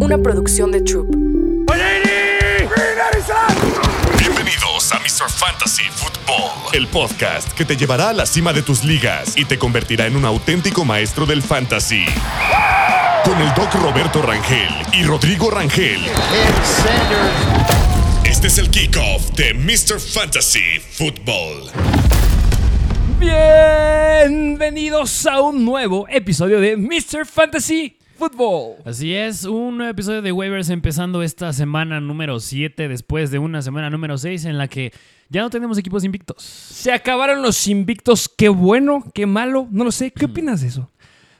Una producción de Troop. Bienvenidos a Mr. Fantasy Football, el podcast que te llevará a la cima de tus ligas y te convertirá en un auténtico maestro del fantasy. Con el Doc Roberto Rangel y Rodrigo Rangel. Este es el kickoff de Mr. Fantasy Football. Bienvenidos a un nuevo episodio de Mr. Fantasy Football. Así es, un nuevo episodio de Waivers empezando esta semana número 7 después de una semana número 6 en la que ya no tenemos equipos invictos. Se acabaron los invictos. Qué bueno, qué malo. No lo sé. ¿Qué opinas de eso?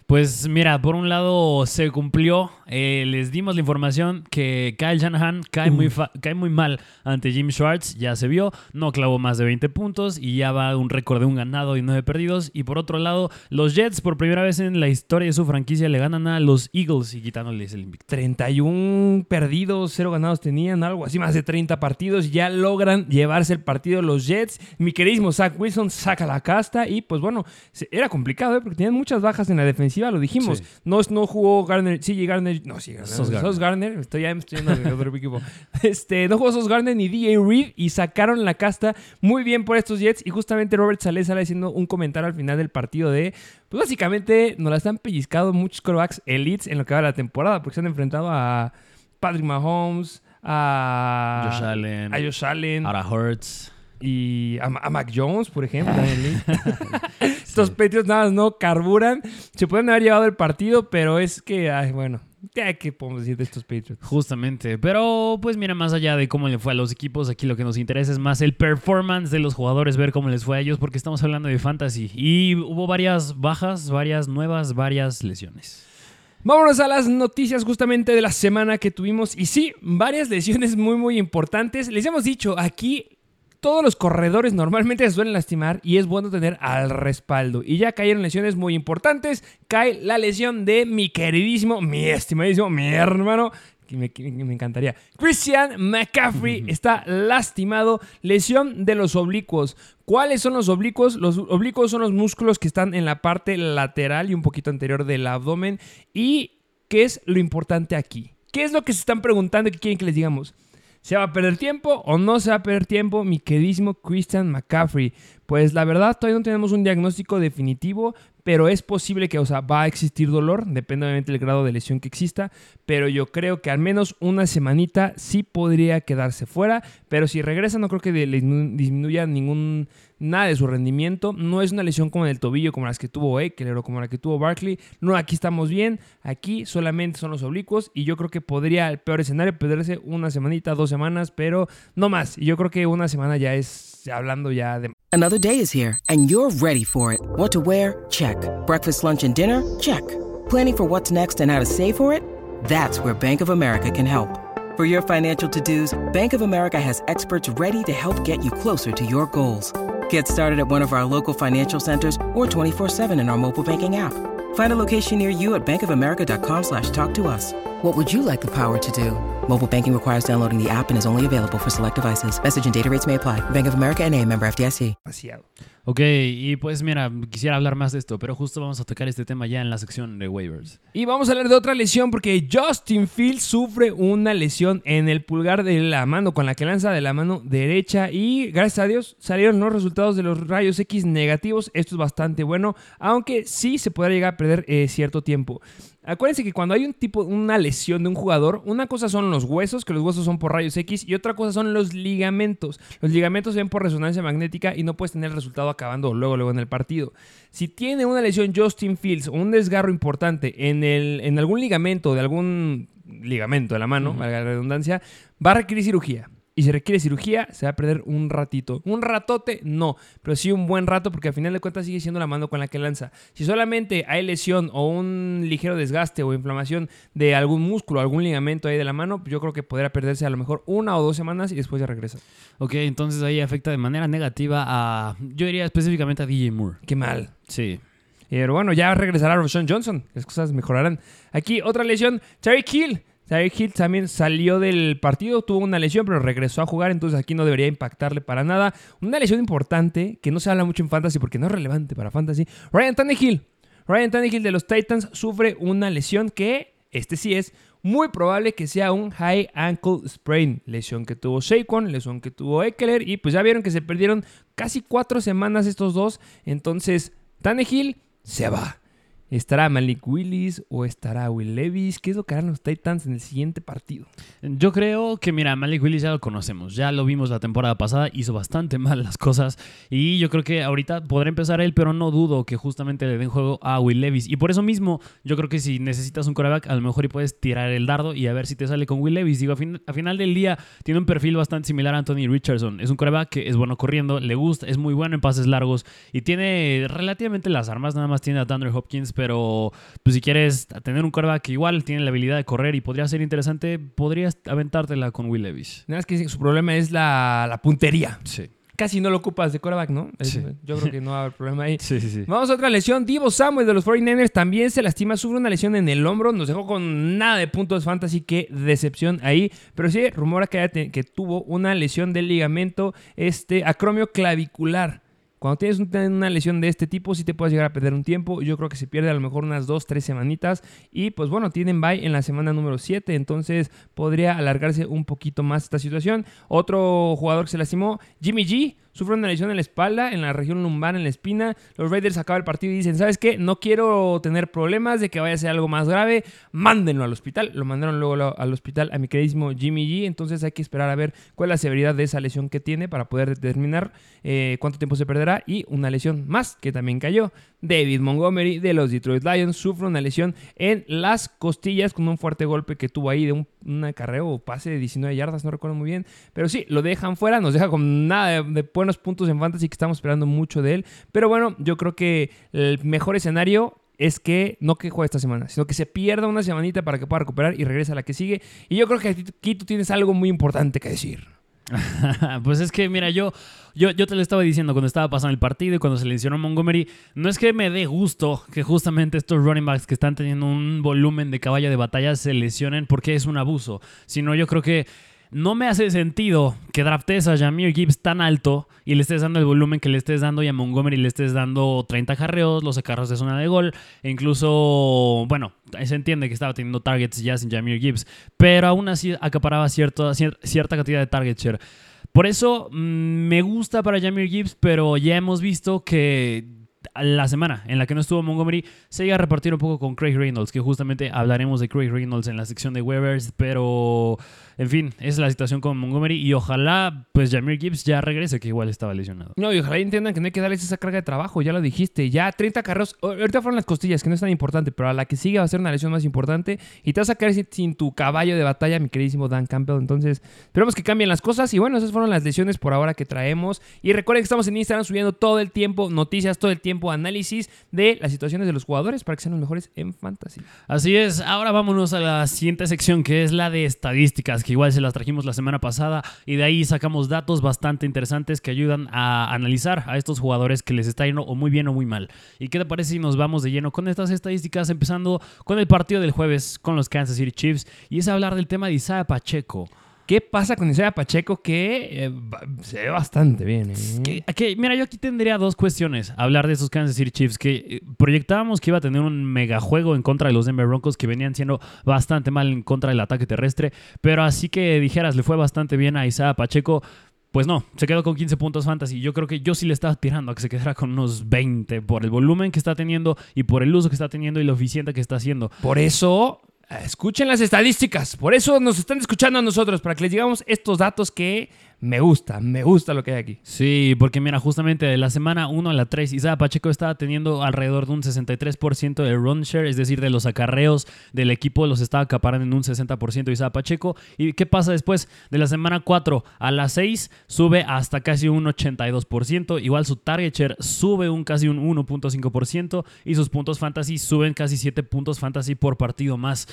Pues mira, por un lado se cumplió, eh, les dimos la información que Kyle Shanahan cae, muy cae muy mal ante Jim Schwartz, ya se vio, no clavó más de 20 puntos y ya va un récord de un ganado y 9 perdidos. Y por otro lado, los Jets por primera vez en la historia de su franquicia le ganan a los Eagles y quitándoles el invicto. 31 perdidos, 0 ganados tenían, algo así, más de 30 partidos. Ya logran llevarse el partido los Jets. Mi queridísimo Zach Wilson saca la casta y pues bueno, era complicado ¿eh? porque tenían muchas bajas en la defensiva lo dijimos. No, no jugó Garner, sí, Garner, no, sí, Garner, Sos Garner. estoy ya estoy de otro equipo. Este, no jugó Sos Garner ni DJ Reed y sacaron la casta muy bien por estos Jets y justamente Robert Saleh sale haciendo un comentario al final del partido de, pues básicamente nos la están pellizcando muchos corebacks elites en lo que va de la temporada porque se han enfrentado a Patrick Mahomes, a Josh Allen, a Josh Allen, a Hurts y a, Mac Jones, por ejemplo. Estos Patriots nada más no carburan. Se pueden haber llevado el partido, pero es que, ay, bueno, ¿qué podemos decir de estos Patriots? Justamente, pero pues mira, más allá de cómo le fue a los equipos, aquí lo que nos interesa es más el performance de los jugadores, ver cómo les fue a ellos, porque estamos hablando de fantasy. Y hubo varias bajas, varias nuevas, varias lesiones. Vámonos a las noticias justamente de la semana que tuvimos. Y sí, varias lesiones muy, muy importantes. Les hemos dicho, aquí todos los corredores normalmente se suelen lastimar y es bueno tener al respaldo. Y ya cayeron lesiones muy importantes. Cae la lesión de mi queridísimo, mi estimadísimo, mi hermano. Que me, me, encantaría. Christian McCaffrey está lastimado. Lesión de los oblicuos. ¿Cuáles son los oblicuos? Los oblicuos son los músculos que están en la parte lateral y un poquito anterior del abdomen. ¿Y qué es lo importante aquí? ¿Qué es lo que se están preguntando y qué quieren que les digamos? ¿Se va a perder tiempo o no se va a perder tiempo, mi queridísimo Christian McCaffrey? Pues la verdad, todavía no tenemos un diagnóstico definitivo, pero es posible que, o sea, va a existir dolor, depende obviamente del grado de lesión que exista, pero yo creo que al menos una semanita sí podría quedarse fuera, pero si regresa no creo que disminuya ningún nada de su rendimiento. No es una lesión como en el tobillo, como las que tuvo Eckler o como la que tuvo Barkley. No, aquí estamos bien. Aquí solamente son los oblicuos. Y yo creo que podría, el peor escenario, perderse una semanita, dos semanas, pero no más. Yo creo que una semana ya es hablando ya de. Another day is here, and you're ready for it. What to wear? Check. Breakfast, lunch, and dinner? Check. Planning for what's next and how to save for it? That's where Bank of America can help. For your financial to dos, Bank of America has experts ready to help get you closer to your goals. Get started at one of our local financial centers or 24-7 in our mobile banking app. Find a location near you at bankofamerica.com slash talk to us. What would you like the power to do? Mobile banking requires downloading the app and is only available for select devices. Message and data rates may apply. Bank of America NA, member FDIC. Ok, y pues mira, quisiera hablar más de esto, pero justo vamos a tocar este tema ya en la sección de waivers. Y vamos a hablar de otra lesión porque Justin Fields sufre una lesión en el pulgar de la mano, con la que lanza de la mano derecha y gracias a Dios salieron los resultados de los rayos X negativos. Esto es bastante bueno, aunque sí se podrá llegar a perder eh, cierto tiempo. Acuérdense que cuando hay un tipo, una lesión de un jugador, una cosa son los huesos, que los huesos son por rayos X, y otra cosa son los ligamentos. Los ligamentos se ven por resonancia magnética y no puedes tener el resultado acabando luego, luego en el partido. Si tiene una lesión Justin Fields o un desgarro importante en, el, en algún ligamento de algún ligamento de la mano, valga la redundancia, va a requerir cirugía. Y si requiere cirugía, se va a perder un ratito. Un ratote, no, pero sí un buen rato porque al final de cuentas sigue siendo la mano con la que lanza. Si solamente hay lesión o un ligero desgaste o inflamación de algún músculo, algún ligamento ahí de la mano, yo creo que podría perderse a lo mejor una o dos semanas y después ya regresa. Ok, entonces ahí afecta de manera negativa a, yo diría específicamente a DJ Moore. Qué mal. Sí. Pero bueno, ya regresará Roshan Johnson. Las cosas mejorarán. Aquí otra lesión. Terry Hill. Terry Hill también salió del partido, tuvo una lesión, pero regresó a jugar, entonces aquí no debería impactarle para nada. Una lesión importante que no se habla mucho en Fantasy porque no es relevante para Fantasy. Ryan Tannehill. Ryan Tannehill de los Titans sufre una lesión que, este sí es muy probable que sea un high ankle sprain. Lesión que tuvo Saquon, lesión que tuvo Eckler y pues ya vieron que se perdieron casi cuatro semanas estos dos. Entonces, Tannehill se va. ¿Estará Malik Willis o estará Will Levis? ¿Qué es lo que harán los Titans en el siguiente partido? Yo creo que, mira, Malik Willis ya lo conocemos. Ya lo vimos la temporada pasada. Hizo bastante mal las cosas. Y yo creo que ahorita podrá empezar él, pero no dudo que justamente le den juego a Will Levis. Y por eso mismo, yo creo que si necesitas un coreback, a lo mejor y puedes tirar el dardo y a ver si te sale con Will Levis. Digo, a, final del día tiene un perfil bastante similar a Anthony Richardson. Es un coreback que es bueno corriendo, le gusta, es muy bueno en pases largos y tiene relativamente las armas. Nada más tiene a Thunder Hopkins pero pues, si quieres tener un quarterback que igual tiene la habilidad de correr y podría ser interesante, podrías aventártela con Will Levis. Nada más que su problema es la, la puntería. Sí. Casi no lo ocupas de quarterback, ¿no? Sí. Yo creo que no va a haber problema ahí. Sí, sí, sí. Vamos a otra lesión. Divo Samuel de los 49ers también se lastima, sufre una lesión en el hombro. Nos dejó con nada de puntos fantasy. Qué decepción ahí. Pero sí, rumora que, que tuvo una lesión del ligamento este, acromio clavicular. Cuando tienes una lesión de este tipo, sí te puedes llegar a perder un tiempo. Yo creo que se pierde a lo mejor unas 2, 3 semanitas. Y pues bueno, tienen bye en la semana número 7. Entonces podría alargarse un poquito más esta situación. Otro jugador que se lastimó, Jimmy G. Sufre una lesión en la espalda, en la región lumbar, en la espina. Los Raiders acaban el partido y dicen, ¿sabes qué? No quiero tener problemas de que vaya a ser algo más grave. Mándenlo al hospital. Lo mandaron luego al hospital a mi queridísimo Jimmy G. Entonces hay que esperar a ver cuál es la severidad de esa lesión que tiene para poder determinar eh, cuánto tiempo se perderá. Y una lesión más que también cayó. David Montgomery de los Detroit Lions sufre una lesión en las costillas con un fuerte golpe que tuvo ahí de un, acarreo o pase de 19 yardas, no recuerdo muy bien. Pero sí, lo dejan fuera, nos deja con nada de, de buenos puntos en fantasy que estamos esperando mucho de él. Pero bueno, yo creo que el mejor escenario es que no que juegue esta semana, sino que se pierda una semanita para que pueda recuperar y regrese a la que sigue. Y yo creo que aquí tú tienes algo muy importante que decir. pues es que, mira, yo, yo, yo te lo estaba diciendo cuando estaba pasando el partido y cuando se lesionó Montgomery, no es que me dé gusto que justamente estos running backs que están teniendo un volumen de caballo de batalla se lesionen porque es un abuso, sino yo creo que no me hace sentido que draftes a Jamir Gibbs tan alto y le estés dando el volumen que le estés dando y a Montgomery le estés dando 30 carreos, los carros de zona de gol, e incluso, bueno, se entiende que estaba teniendo targets ya sin Jamir Gibbs, pero aún así acaparaba cierta cantidad de target share. Por eso mm, me gusta para Jamir Gibbs, pero ya hemos visto que la semana en la que no estuvo Montgomery se iba a repartir un poco con Craig Reynolds, que justamente hablaremos de Craig Reynolds en la sección de waivers, pero en fin, esa es la situación con Montgomery y ojalá pues Jamir Gibbs ya regrese, que igual estaba lesionado. No, y ojalá entiendan que no hay que darles esa carga de trabajo, ya lo dijiste, ya 30 carros, ahorita fueron las costillas, que no es tan importante, pero a la que sigue va a ser una lesión más importante. Y te vas a caer sin, tu caballo de batalla, mi queridísimo Dan Campbell, entonces esperemos que cambien las cosas. Y bueno, esas fueron las lesiones por ahora que traemos. Y recuerden que estamos en Instagram subiendo todo el tiempo noticias, todo el tiempo análisis de las situaciones de los jugadores para que sean los mejores en fantasy. Así es, ahora vámonos a la siguiente sección que es la de estadísticas igual se las trajimos la semana pasada y de ahí sacamos datos bastante interesantes que ayudan a analizar a estos jugadores que les está yendo o muy bien o muy mal. ¿Y qué te parece si nos vamos de lleno con estas estadísticas empezando con el partido del jueves con los Kansas City Chiefs y es hablar del tema de Isaiah Pacheco? ¿Qué pasa con Isaiah Pacheco? Que eh, se ve bastante bien. ¿eh? Que, mira, yo aquí tendría dos cuestiones. Hablar de esos Kansas City Chiefs que eh, proyectábamos que iba a tener un megajuego en contra de los Denver Broncos que venían siendo bastante mal en contra del ataque terrestre. Pero así que dijeras, le fue bastante bien a Isaiah Pacheco. Pues no, se quedó con 15 puntos fantasy. Yo creo que yo sí le estaba aspirando a que se quedara con unos 20 por el volumen que está teniendo y por el uso que está teniendo y lo eficiente que está haciendo. Por eso Escuchen las estadísticas. Por eso nos están escuchando a nosotros, para que les digamos estos datos que me gusta, me gusta lo que hay aquí. Sí, porque mira, justamente de la semana 1 a la 3, Isaiah Pacheco estaba teniendo alrededor de un 63% de run share, es decir, de los acarreos del equipo los estaba acaparando en un 60% Isaiah Pacheco. ¿Y qué pasa después? De la semana 4 a la 6 sube hasta casi un 82%, igual su target share sube un casi un 1.5% y sus puntos fantasy suben casi 7 puntos fantasy por partido más.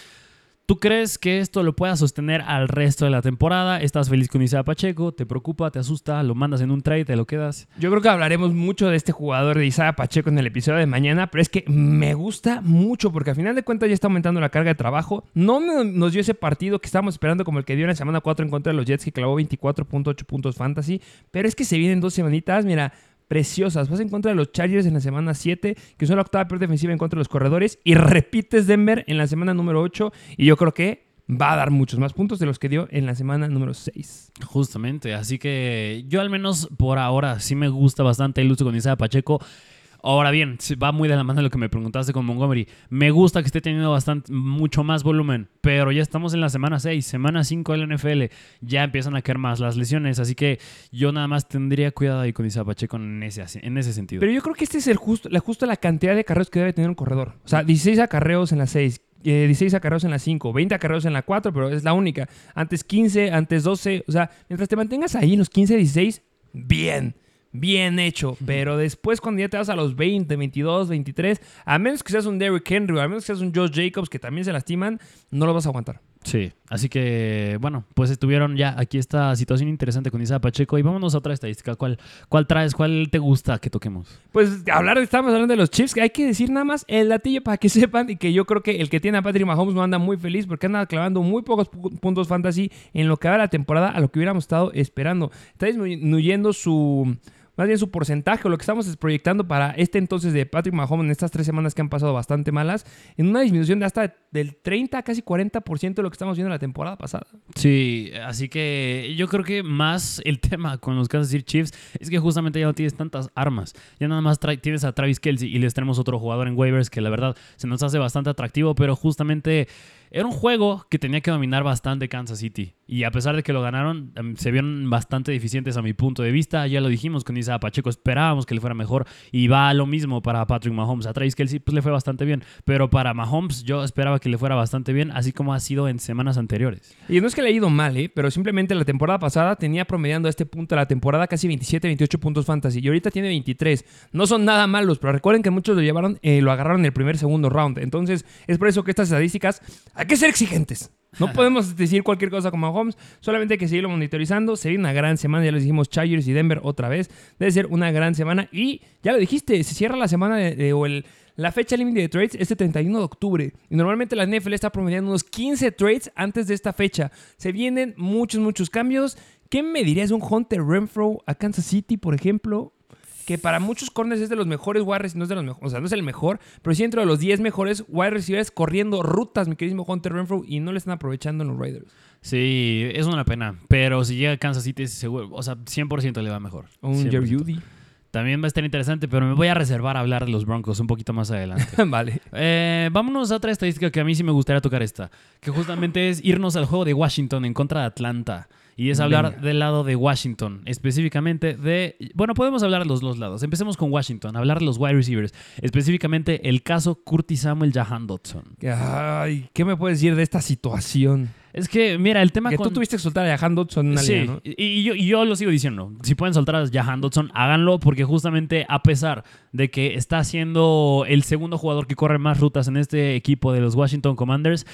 ¿Tú crees que esto lo pueda sostener al resto de la temporada? ¿Estás feliz con Isaiah Pacheco? ¿Te preocupa? ¿Te asusta? ¿Lo mandas en un trade? ¿Te lo quedas? Yo creo que hablaremos mucho de este jugador de Isaiah Pacheco en el episodio de mañana, pero es que me gusta mucho porque al final de cuentas ya está aumentando la carga de trabajo. No nos dio ese partido que estábamos esperando como el que dio en la semana 4 en contra de los Jets que clavó 24.8 puntos fantasy, pero es que se vienen dos semanitas, mira, preciosas. Vas en contra de los Chargers en la semana 7, que son la octava peor defensiva en contra de los corredores, y repites Denver en la semana número 8, y yo creo que va a dar muchos más puntos de los que dio en la semana número 6. Justamente, así que yo al menos por ahora sí me gusta bastante el uso con Isaiah Pacheco. Ahora bien, va muy de la mano de lo que me preguntaste con Montgomery. Me gusta que esté teniendo bastante, mucho más volumen, pero ya estamos en la semana 6, semana 5 del NFL. Ya empiezan a caer más las lesiones, así que yo nada más tendría cuidado ahí con Isa Pacheco en ese, en ese sentido. Pero yo creo que este es el justo, la, justo la cantidad de carreos que debe tener un corredor. O sea, 16 acarreos en la 6, 16 acarreos en la 5, 20 acarreos en la 4, pero es la única. Antes 15, antes 12. O sea, mientras te mantengas ahí en los 15, 16, bien bien hecho. Pero después, cuando ya te vas a los 20, 22, 23, a menos que seas un Derrick Henry o a menos que seas un Josh Jacobs que también se lastiman, no lo vas a aguantar. Sí, así que bueno, pues estuvieron ya aquí esta situación interesante con Isa Pacheco y vámonos a otra estadística. ¿Cuál, ¿Cuál traes? ¿Cuál te gusta que toquemos? Pues hablar, estamos hablando de los Chiefs, que hay que decir nada más el latillo para que sepan y que yo creo que el que tiene a Patrick Mahomes no anda muy feliz porque anda clavando muy pocos puntos fantasy en lo que va la temporada a lo que hubiéramos estado esperando. Está disminuyendo su más bien su porcentaje o lo que estamos proyectando para este entonces de Patrick Mahomes en estas tres semanas que han pasado bastante malas, en una disminución de hasta del 30 a casi 40% de lo que estamos viendo la temporada pasada. Sí, así que yo creo que más el tema con los Kansas City Chiefs es que justamente ya no tienes tantas armas. Ya nada más tienes a Travis Kelsey y les tenemos otro jugador en waivers que la verdad se nos hace bastante atractivo, pero justamente era un juego que tenía que dominar bastante Kansas City. Y a pesar de que lo ganaron, em, se vieron bastante deficientes a mi punto de vista. Ya lo dijimos con Isaiah Pacheco, esperábamos que le fuera mejor. Y va lo mismo para Patrick Mahomes. A Travis Kelsey pues le fue bastante bien. Pero para Mahomes yo esperaba que le fuera bastante bien, así como ha sido en semanas anteriores. Y no es que le haya ido mal, ¿eh? pero simplemente la temporada pasada tenía promediando a este punto de la temporada casi 27, 28 puntos fantasy. Y ahorita tiene 23. No son nada malos, pero recuerden que muchos lo llevaron, eh, lo agarraron en el primer, segundo round. Entonces es por eso que estas estadísticas hay que ser exigentes. No podemos decir cualquier cosa como Mahomes, solamente hay que seguirlo monitorizando. Sería una gran semana, ya les dijimos Chargers y Denver otra vez. Debe ser una gran semana. Y ya lo dijiste, se cierra la semana de, o el, la fecha límite de trades este 31 de octubre. Y normalmente la NFL está promediando unos 15 trades antes de esta fecha. Se vienen muchos, muchos cambios. ¿Qué me dirías un Hunter Renfro a Kansas City, por ejemplo? Que para muchos corners es de los mejores wide receivers, no es de los mejores, o sea, no es el mejor, pero sí dentro de los 10 mejores wide receivers corriendo rutas, mi queridísimo Hunter Renfro, y no le están aprovechando en los Raiders. Sí, es una pena, pero si llega a Kansas City, seguro, o sea, 100% le va mejor. Un Jerry Judy. También va a estar interesante, pero me voy a reservar a hablar de los Broncos un poquito más adelante. vale. Eh, vámonos a otra estadística que a mí sí me gustaría tocar esta, que justamente es irnos al juego de Washington en contra de Atlanta. Y es hablar del lado de Washington, específicamente de... Bueno, podemos hablar de los dos lados. Empecemos con Washington, hablar de los wide receivers, específicamente el caso Curtis Samuel Jahan Dodson. Ay, ¿qué me puedes decir de esta situación? Es que, mira, el tema que tú tuviste que soltar a Jahan Dodson en sí, ¿no? y, yo, y yo lo sigo diciendo. Si pueden soltar a Jahan Dodson, háganlo porque justamente a pesar de que está siendo el segundo jugador que corre más rutas en este equipo de los Washington Commanders,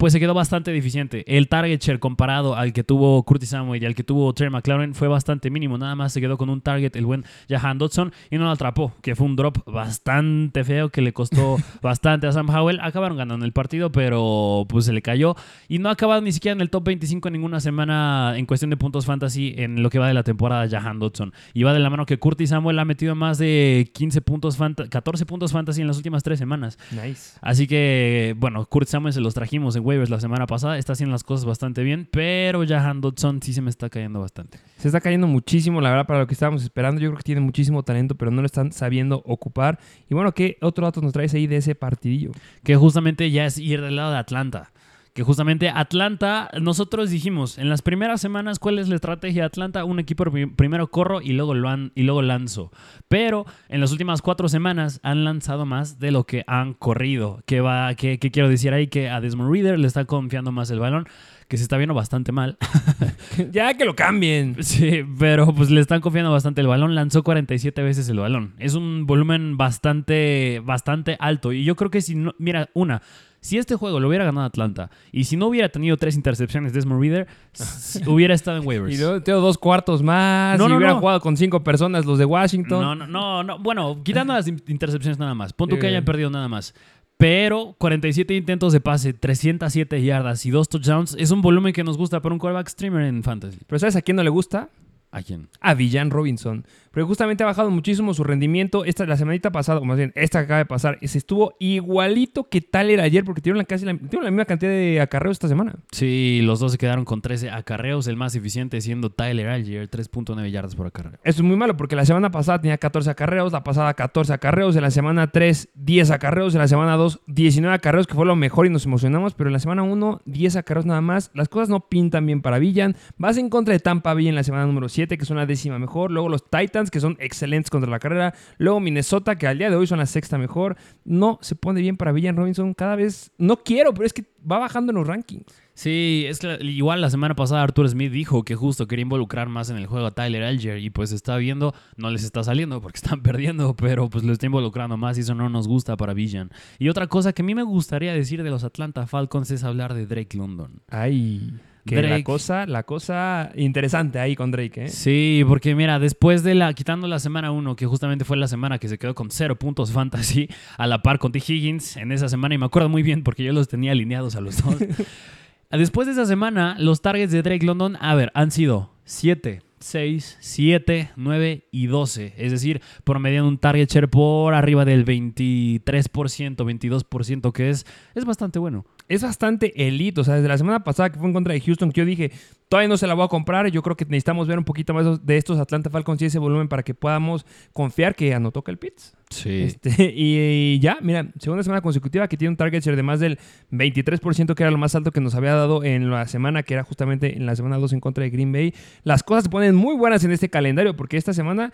pues se quedó bastante deficiente. El target share comparado al que tuvo Curtis Samuel y al que tuvo Terry McLaren fue bastante mínimo. Nada más se quedó con un target el buen Jahan Dodson y no lo atrapó, que fue un drop bastante feo que le costó bastante a Sam Howell. Acabaron ganando el partido, pero pues se le cayó y no ha ni siquiera en el top 25 en ninguna semana en cuestión de puntos fantasy en lo que va de la temporada Jahan Dodson. Y va de la mano que Curtis Samuel ha metido más de 15 puntos, 14 puntos fantasy en las últimas tres semanas. Nice. Así que, bueno, Curtis Samuel se los trajimos en la semana pasada. Está haciendo las cosas bastante bien, pero Jahan Dodson sí se me está cayendo bastante. Se está cayendo muchísimo, la verdad, para lo que estábamos esperando. Yo creo que tiene muchísimo talento, pero no lo están sabiendo ocupar. Y bueno, ¿qué otro dato nos traes ahí de ese partidillo? Que justamente ya es ir del lado de Atlanta que justamente Atlanta, nosotros dijimos en las primeras semanas cuál es la estrategia de Atlanta, un equipo primero corro y luego, y luego lanzo, pero en las últimas cuatro semanas han lanzado más de lo que han corrido, ¿Qué va, quiero decir ahí? Que a Desmond Reader le está confiando más el balón que se está viendo bastante mal. ya que lo cambien. Sí, pero pues le están confiando bastante el balón. Lanzó 47 veces el balón. Es un volumen bastante, bastante alto. Y yo creo que si no, mira, una, si este juego lo hubiera ganado Atlanta y si no hubiera tenido tres intercepciones de Desmond Reader, hubiera estado en waivers. Y luego tengo dos cuartos más. No, y no, hubiera jugado con cinco personas los de Washington. No, no, no, Bueno, quitando las intercepciones nada más. Punto que hayan perdido nada más. Pero 47 intentos de pase, 307 yardas y dos touchdowns es un volumen que nos gusta para un quarterback streamer en fantasy. Pero ¿sabes a quién no le gusta? ¿A quién? A Villan Robinson. Pero justamente ha bajado muchísimo su rendimiento. Esta, la semanita pasada, o más bien, esta que acaba de pasar, se estuvo igualito que tal era ayer, porque tuvieron casi la, la misma cantidad de acarreos esta semana. Sí, los dos se quedaron con 13 acarreos, el más eficiente siendo Tyler Algier, 3.9 yardas por acarreo. Eso es muy malo, porque la semana pasada tenía 14 acarreos, la pasada 14 acarreos, en la semana 3, 10 acarreos, en la semana 2, 19 acarreos, que fue lo mejor y nos emocionamos, pero en la semana 1, 10 acarreos nada más. Las cosas no pintan bien para Villan. Vas en contra de Tampa Bay en la semana número 7, que es una décima mejor. Luego los Titans, que son excelentes contra la carrera. Luego Minnesota, que al día de hoy son la sexta mejor. No se pone bien para Villan Robinson. Cada vez, no quiero, pero es que va bajando en los rankings. Sí, es que igual la semana pasada Arthur Smith dijo que justo quería involucrar más en el juego a Tyler Alger y pues está viendo, no les está saliendo porque están perdiendo, pero pues lo está involucrando más y eso no nos gusta para Villan. Y otra cosa que a mí me gustaría decir de los Atlanta Falcons es hablar de Drake London. Ay. Que la cosa, la cosa interesante ahí con Drake, ¿eh? Sí, porque mira, después de la, quitando la semana 1, que justamente fue la semana que se quedó con cero puntos fantasy, a la par con T. Higgins en esa semana, y me acuerdo muy bien porque yo los tenía alineados a los dos. después de esa semana, los targets de Drake London, a ver, han sido 7, 6, 7, 9 y 12. Es decir, promediando un target share por arriba del 23%, 22%, que es, es bastante bueno es bastante elite. O sea, desde la semana pasada que fue en contra de Houston, que yo dije, todavía no se la voy a comprar. Yo creo que necesitamos ver un poquito más de estos Atlanta Falcons y ese volumen para que podamos confiar que anotó el Pitts. Sí. Este, y, ya, mira, segunda semana consecutiva que tiene un target share de más del 23%, que era lo más alto que nos había dado en la semana, que era justamente en la semana 2 en contra de Green Bay. Las cosas se ponen muy buenas en este calendario, porque esta semana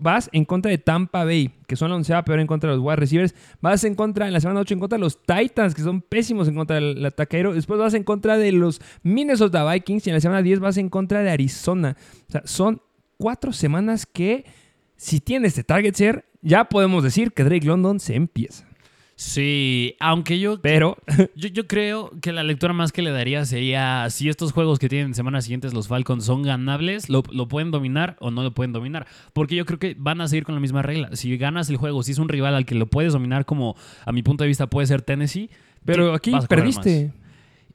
vas en contra de Tampa Bay, que son la onceava peor en contra de los wide receivers. Vas en contra, en la semana 8, en contra de los Titans, que son pésimos en contra del ataquero. Después vas en contra de los Minnesota Vikings y en la semana 10 vas en contra de Arizona. O sea, son cuatro semanas que, si tienes este target share, ya podemos decir que Drake London se empieza. Sí, aunque yo. Pero. Yo, yo, creo que la lectura más que le daría sería: si estos juegos que tienen semanas siguientes los Falcons son ganables, lo, lo, pueden dominar o no lo pueden dominar. Porque yo creo que van a seguir con la misma regla. Si ganas el juego, si es un rival al que lo puedes dominar, como a mi punto de vista puede ser Tennessee. Pero aquí perdiste.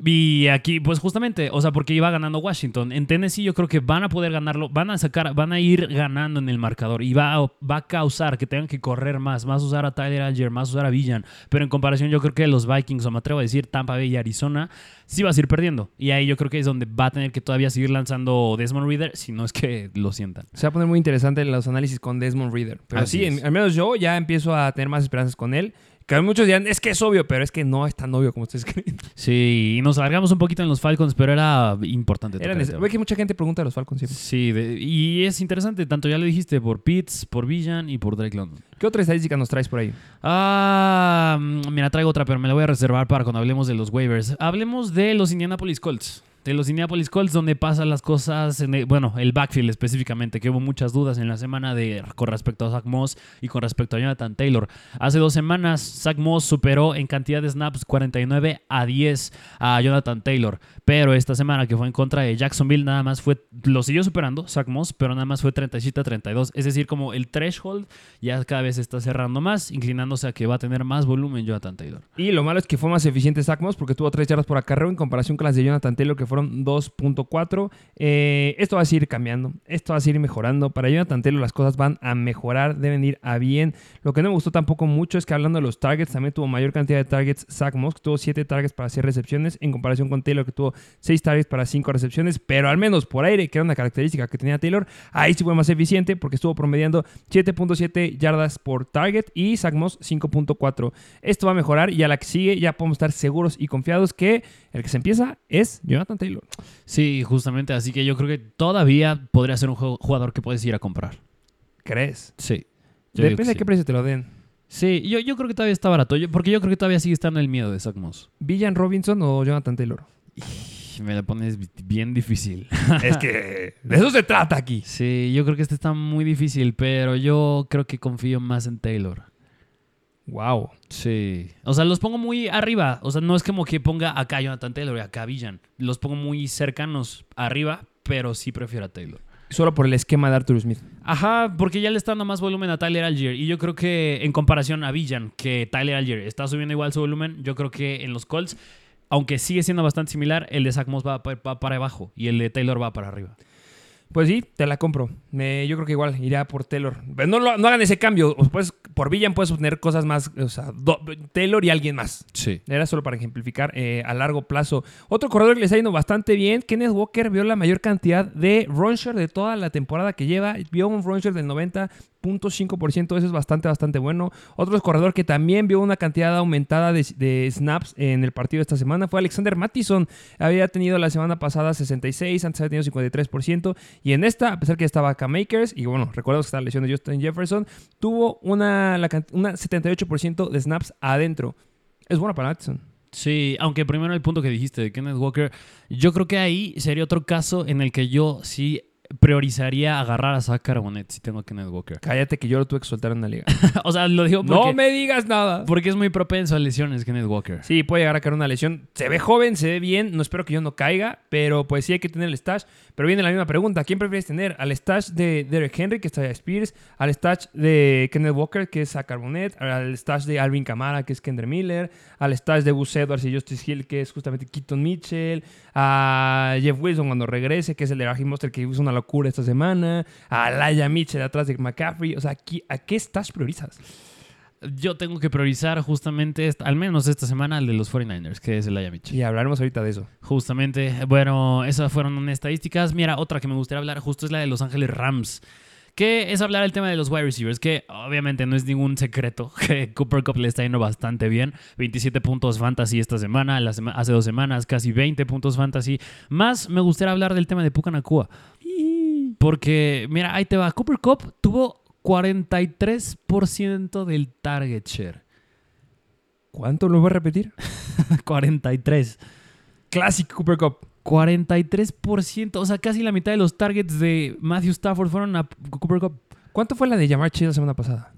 Y aquí, pues justamente, o sea, porque iba ganando Washington. En Tennessee yo creo que van a poder ganarlo, van a sacar, van a ir ganando en el marcador y va a, va a causar que tengan que correr más, más usar a Tyler Alger, más usar a Villan. Pero en comparación yo creo que los Vikings, o me atrevo a decir Tampa Bay y Arizona, sí vas a ir perdiendo. Y ahí yo creo que es donde va a tener que todavía seguir lanzando Desmond Reader, si no es que lo sientan. Se va a poner muy interesante los análisis con Desmond Reader. Pero sí, al menos yo ya empiezo a tener más esperanzas con él. Que muchos dirán, es que es obvio, pero es que no es tan obvio como ustedes creen. Sí, y nos alargamos un poquito en los Falcons, pero era importante. Era Ve que mucha gente pregunta de los Falcons siempre. Sí, y es interesante, tanto ya lo dijiste, por Pitts, por Villan y por Drake London. ¿Qué otra estadística nos traes por ahí? Ah, mm, mira, traigo otra, pero me la voy a reservar para cuando hablemos de los waivers. Hablemos de los Indianapolis Colts de los Indianapolis Colts, donde pasan las cosas, en bueno, el backfield específicamente, que hubo muchas dudas en la semana de, con respecto a Zach Moss y con respecto a Jonathan Taylor. Hace dos semanas, Zach Moss superó en cantidad de snaps 49 a 10 a Jonathan Taylor, pero esta semana que fue en contra de Jacksonville, nada más fue, lo siguió superando Zach Moss, pero nada más fue 37 a 32. Es decir, como el threshold ya cada vez está cerrando más, inclinándose a que va a tener más volumen Jonathan Taylor. Y lo malo es que fue más eficiente Zach Moss porque tuvo 3 yardas por acarreo en comparación con las de Jonathan Taylor, que fue fueron 2.4. Eh, esto va a seguir cambiando, esto va a seguir mejorando. Para Jonathan Taylor las cosas van a mejorar, deben ir a bien. Lo que no me gustó tampoco mucho es que hablando de los targets, también tuvo mayor cantidad de targets Zach Moss, que tuvo 7 targets para 6 recepciones, en comparación con Taylor, que tuvo 6 targets para 5 recepciones, pero al menos por aire, que era una característica que tenía Taylor, ahí sí fue más eficiente porque estuvo promediando 7.7 yardas por target y Zach Moss 5.4. Esto va a mejorar y a la que sigue ya podemos estar seguros y confiados que el que se empieza es Jonathan Taylor. Sí, justamente. Así que yo creo que todavía podría ser un jugador que puedes ir a comprar. ¿Crees? Sí. Depende de qué precio te lo den. Sí, yo, yo creo que todavía está barato. porque yo creo que todavía sigue estando el miedo de Zach Moss. ¿Villan Robinson o Jonathan Taylor? Me la pones bien difícil. es que de eso se trata aquí. Sí, yo creo que este está muy difícil, pero yo creo que confío más en Taylor. Wow. Sí. O sea, los pongo muy arriba. O sea, no es como que ponga acá Jonathan Taylor y acá Villan. Los pongo muy cercanos arriba, pero sí prefiero a Taylor. Solo por el esquema de Arthur Smith. Ajá, porque ya le está dando más volumen a Tyler Algier. Y yo creo que en comparación a Villan, que Tyler Algier está subiendo igual su volumen, yo creo que en los Colts, aunque sigue siendo bastante similar, el de Zach Moss va para abajo y el de Taylor va para arriba. Pues sí, te la compro. yo creo que igual iría por Taylor. No, no, hagan ese cambio. Pues por Villan puedes obtener cosas más. O sea, Taylor y alguien más. Sí. Era solo para ejemplificar eh, a largo plazo. Otro corredor que les ha ido bastante bien. Kenneth Walker vio la mayor cantidad de run de toda la temporada que lleva. Vio un run del 90 0.5%, eso es bastante, bastante bueno. Otro corredor que también vio una cantidad aumentada de, snaps en el partido de esta semana fue Alexander Mattison. Había tenido la semana pasada 66, antes había tenido 53%. Y en esta, a pesar que estaba acá Makers, y bueno, recuerdo que está la lesión de Justin Jefferson, tuvo una, una 78% de snaps adentro. Es bueno para Mattison. Sí, aunque primero el punto que dijiste de Kenneth Walker, yo creo que ahí sería otro caso en el que yo sí priorizaría agarrar a Zach Carbonet si tengo a Kenneth Walker. Cállate que yo lo tuve que soltar en la liga. o sea, lo digo porque... No me digas nada. Porque es muy propenso a lesiones Kenneth Walker. Sí, puede llegar a caer una lesión. Se ve joven, se ve bien. No espero que yo no caiga, pero pues sí hay que tener el stash. Pero viene la misma pregunta. ¿Quién prefieres tener? ¿Al stash de Derek Henry, que está de Spears? ¿Al stash de Kenneth Walker, que es Zach Carbonet? ¿Al stash de Alvin Kamara, que es Kendra Miller? ¿Al stash de Bus Edwards y Justice Hill, que es justamente Keaton Mitchell? ¿A Jeff Wilson cuando regrese, que es el de Raheem Monster, que hizo una locura esta semana, a Laia Mitchell atrás de McCaffrey. O sea, ¿a qué estás priorizas? Yo tengo que priorizar justamente, al menos esta semana, el de los 49ers, que es el Laia Mitchell. Y hablaremos ahorita de eso. Justamente. Bueno, esas fueron estadísticas. Mira, otra que me gustaría hablar justo es la de Los Ángeles Rams que es hablar el tema de los wide receivers, que obviamente no es ningún secreto que Cooper Cup le está yendo bastante bien. 27 puntos fantasy esta semana, hace dos semanas casi 20 puntos fantasy. Más me gustaría hablar del tema de Pucanacua. Porque, mira, ahí te va. Cooper Cup tuvo 43% del target share. ¿Cuánto lo voy a repetir? 43. Classic Cooper Cup. 43%, o sea, casi la mitad de los targets de Matthew Stafford fueron a Cooper Cup. ¿Cuánto fue la de llamar Chase la semana pasada?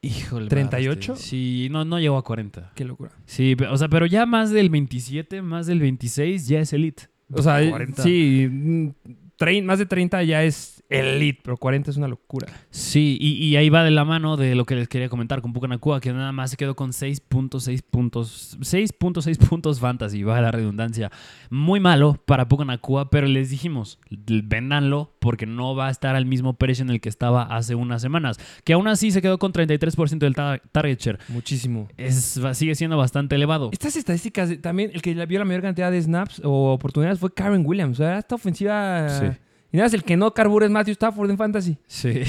Híjole. ¿38? Sí, no, no llegó a 40. Qué locura. Sí, o sea, pero ya más del 27, más del 26 ya es elite. O sea, sí, mm, más de 30 ya es elite, pero 40 es una locura. Sí, y, ahí va de la mano de lo que les quería comentar con Pucanacua, que nada más se quedó con 6.6 puntos, 6.6 puntos fantasy, va la redundancia. Muy malo para Pucanacua, pero les dijimos, véndanlo porque no va a estar al mismo precio en el que estaba hace unas semanas, que aún así se quedó con 33% del target share. Muchísimo. Es, sigue siendo bastante elevado. Estas estadísticas, también el que vio la mayor cantidad de snaps o oportunidades fue Karen Williams. O sea, esta ofensiva... Sí y nada, el que no carbura es Matthew Stafford en Fantasy. Sí.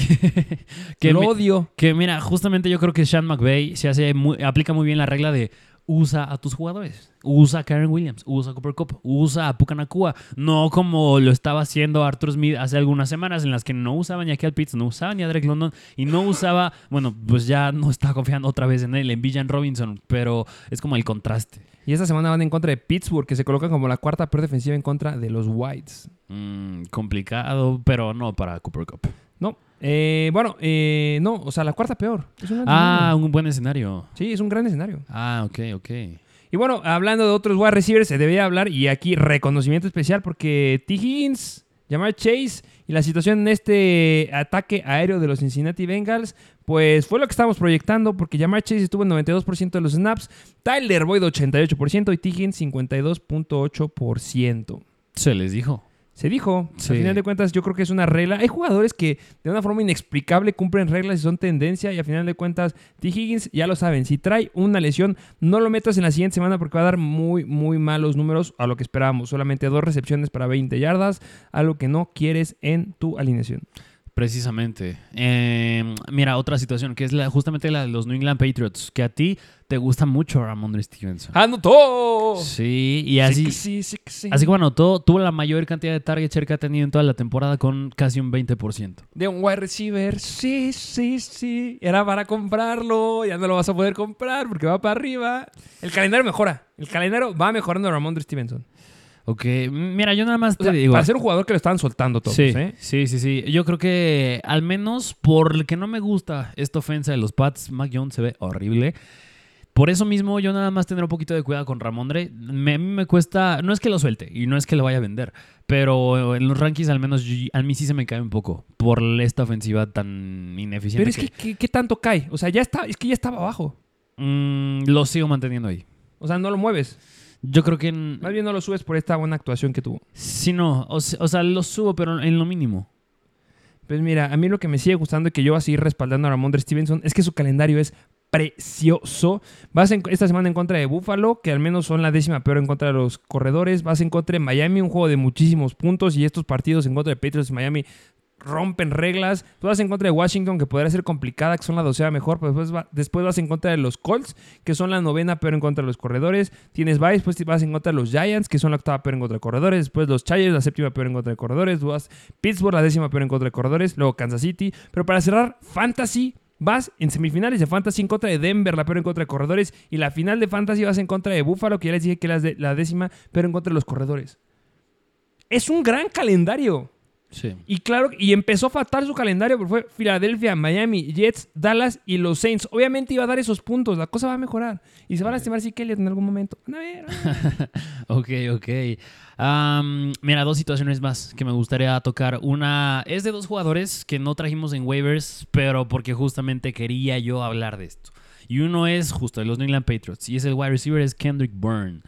que lo odio. Que mira, justamente yo creo que Sean McVay se hace aplica muy bien la regla de usa a tus jugadores. Usa a Karen Williams, usa a Cooper Cup, usa a Pucanacua. No como lo estaba haciendo Arthur Smith hace algunas semanas en las que no usaba ni a Kel Pitts, no usaba ni a Drake London y no usaba, bueno, pues ya no está confiando otra vez en él, en Villan Robinson, pero es como el contraste. Y esta semana van en contra de Pittsburgh, que se colocan como la cuarta peor defensiva en contra de los Whites. Mm, complicado, pero no para Cooper Cup. No. Eh, bueno, eh, no, o sea, la cuarta peor. ah, un buen escenario. Sí, es un gran escenario. Ah, ok, ok. Y bueno, hablando de otros wide receivers, se debía hablar, y aquí reconocimiento especial porque T. Higgins, Jamar Chase y la situación en este ataque aéreo de los Cincinnati Bengals, pues fue lo que estábamos proyectando, porque Jamar Chase estuvo en 92% de los snaps, Tyler Boyd 88% y T. Higgins 52.8%. Se les dijo. Se dijo. Sí. Al final de cuentas, yo creo que es una regla. Hay jugadores que de una forma inexplicable cumplen reglas y son tendencia. Y al final de cuentas, T. Higgins, ya lo saben, si trae una lesión, no lo metas en la siguiente semana porque va a dar muy, muy malos números a lo que esperábamos. Solamente dos recepciones para 20 yardas, algo que no quieres en tu alineación. Precisamente. Eh, mira, otra situación que es la, justamente la de los New England Patriots, que a ti te gusta mucho Ramondre Stevenson. ¡Anotó! Sí, y Ah, Sí así, que sí, sí que sí. así como anotó, tuvo la mayor cantidad de target share que ha tenido en toda la temporada con casi un 20%. De un wide receiver. Sí, sí, sí. Era para comprarlo. Ya no lo vas a poder comprar porque va para arriba. El calendario mejora. El calendario va mejorando Ramondre Stevenson. Ok, mira, yo nada más O te sea, digo. para ser un jugador que lo estaban soltando todos, sí, ¿eh? sí, sí, sí. Yo creo que al menos por el que no me gusta esta ofensa de los Pats, Mac Jones se ve horrible. Por eso mismo yo nada más tener un poquito de cuidado con Ramondre. Me, a mí me cuesta, no es que lo suelte y no es que lo vaya a vender, pero en los rankings al menos a mí sí se me cae un poco por esta ofensiva tan ineficiente. Pero es que, ¿qué, qué tanto cae? O sea, ya está, es que ya estaba abajo. Mm, lo sigo manteniendo ahí. O sea, no lo mueves. Yo creo que en- Más bien no lo subes por esta buena actuación que tuvo. sí no, o, se- o sea, lo subo pero en lo mínimo. Pues mira, a mí lo que me sigue gustando y que yo voy a seguir respaldando a Ramondre Stevenson es que su calendario es precioso. Vas en- esta semana en contra de Buffalo, que al menos son la décima peor en contra de los corredores. Vas en contra de Miami, un juego de muchísimos puntos. Y estos partidos en contra de Patriots y Miami rompen reglas. Tú vas en contra de Washington, que podría ser complicada, que son la docena mejor. Pero después, va- después vas en contra de los Colts, que son la novena peor en contra de los corredores. Tienes bye, después vas en contra de los Giants, que son la octava peor en contra de corredores. Después los Chargers, la séptima peor en contra de corredores. Tú vas Pittsburgh, la décima peor en contra de corredores. Luego Kansas City. Pero para cerrar, Fantasy. Vas en semifinales de Fantasy en contra de Denver, la peor en contra de corredores. Y la final de Fantasy vas en contra de Buffalo, que ya les dije que es la, décima peor en contra de los corredores. Es un gran calendario. Sí. Y claro, y empezó fatal su calendario porque fue Filadelfia, Miami, Jets, Dallas y los Saints. Obviamente iba a dar esos puntos, la cosa va a mejorar. Y se va a lastimar si Kelly en algún momento. A ver, a ver. Ok, ok. Am, mira, dos situaciones más que me gustaría tocar. Una es de dos jugadores que no trajimos en waivers, pero porque justamente quería yo hablar de esto. Y uno es justo de los New England Patriots, y es el wide receiver, es Kendrick Bourne.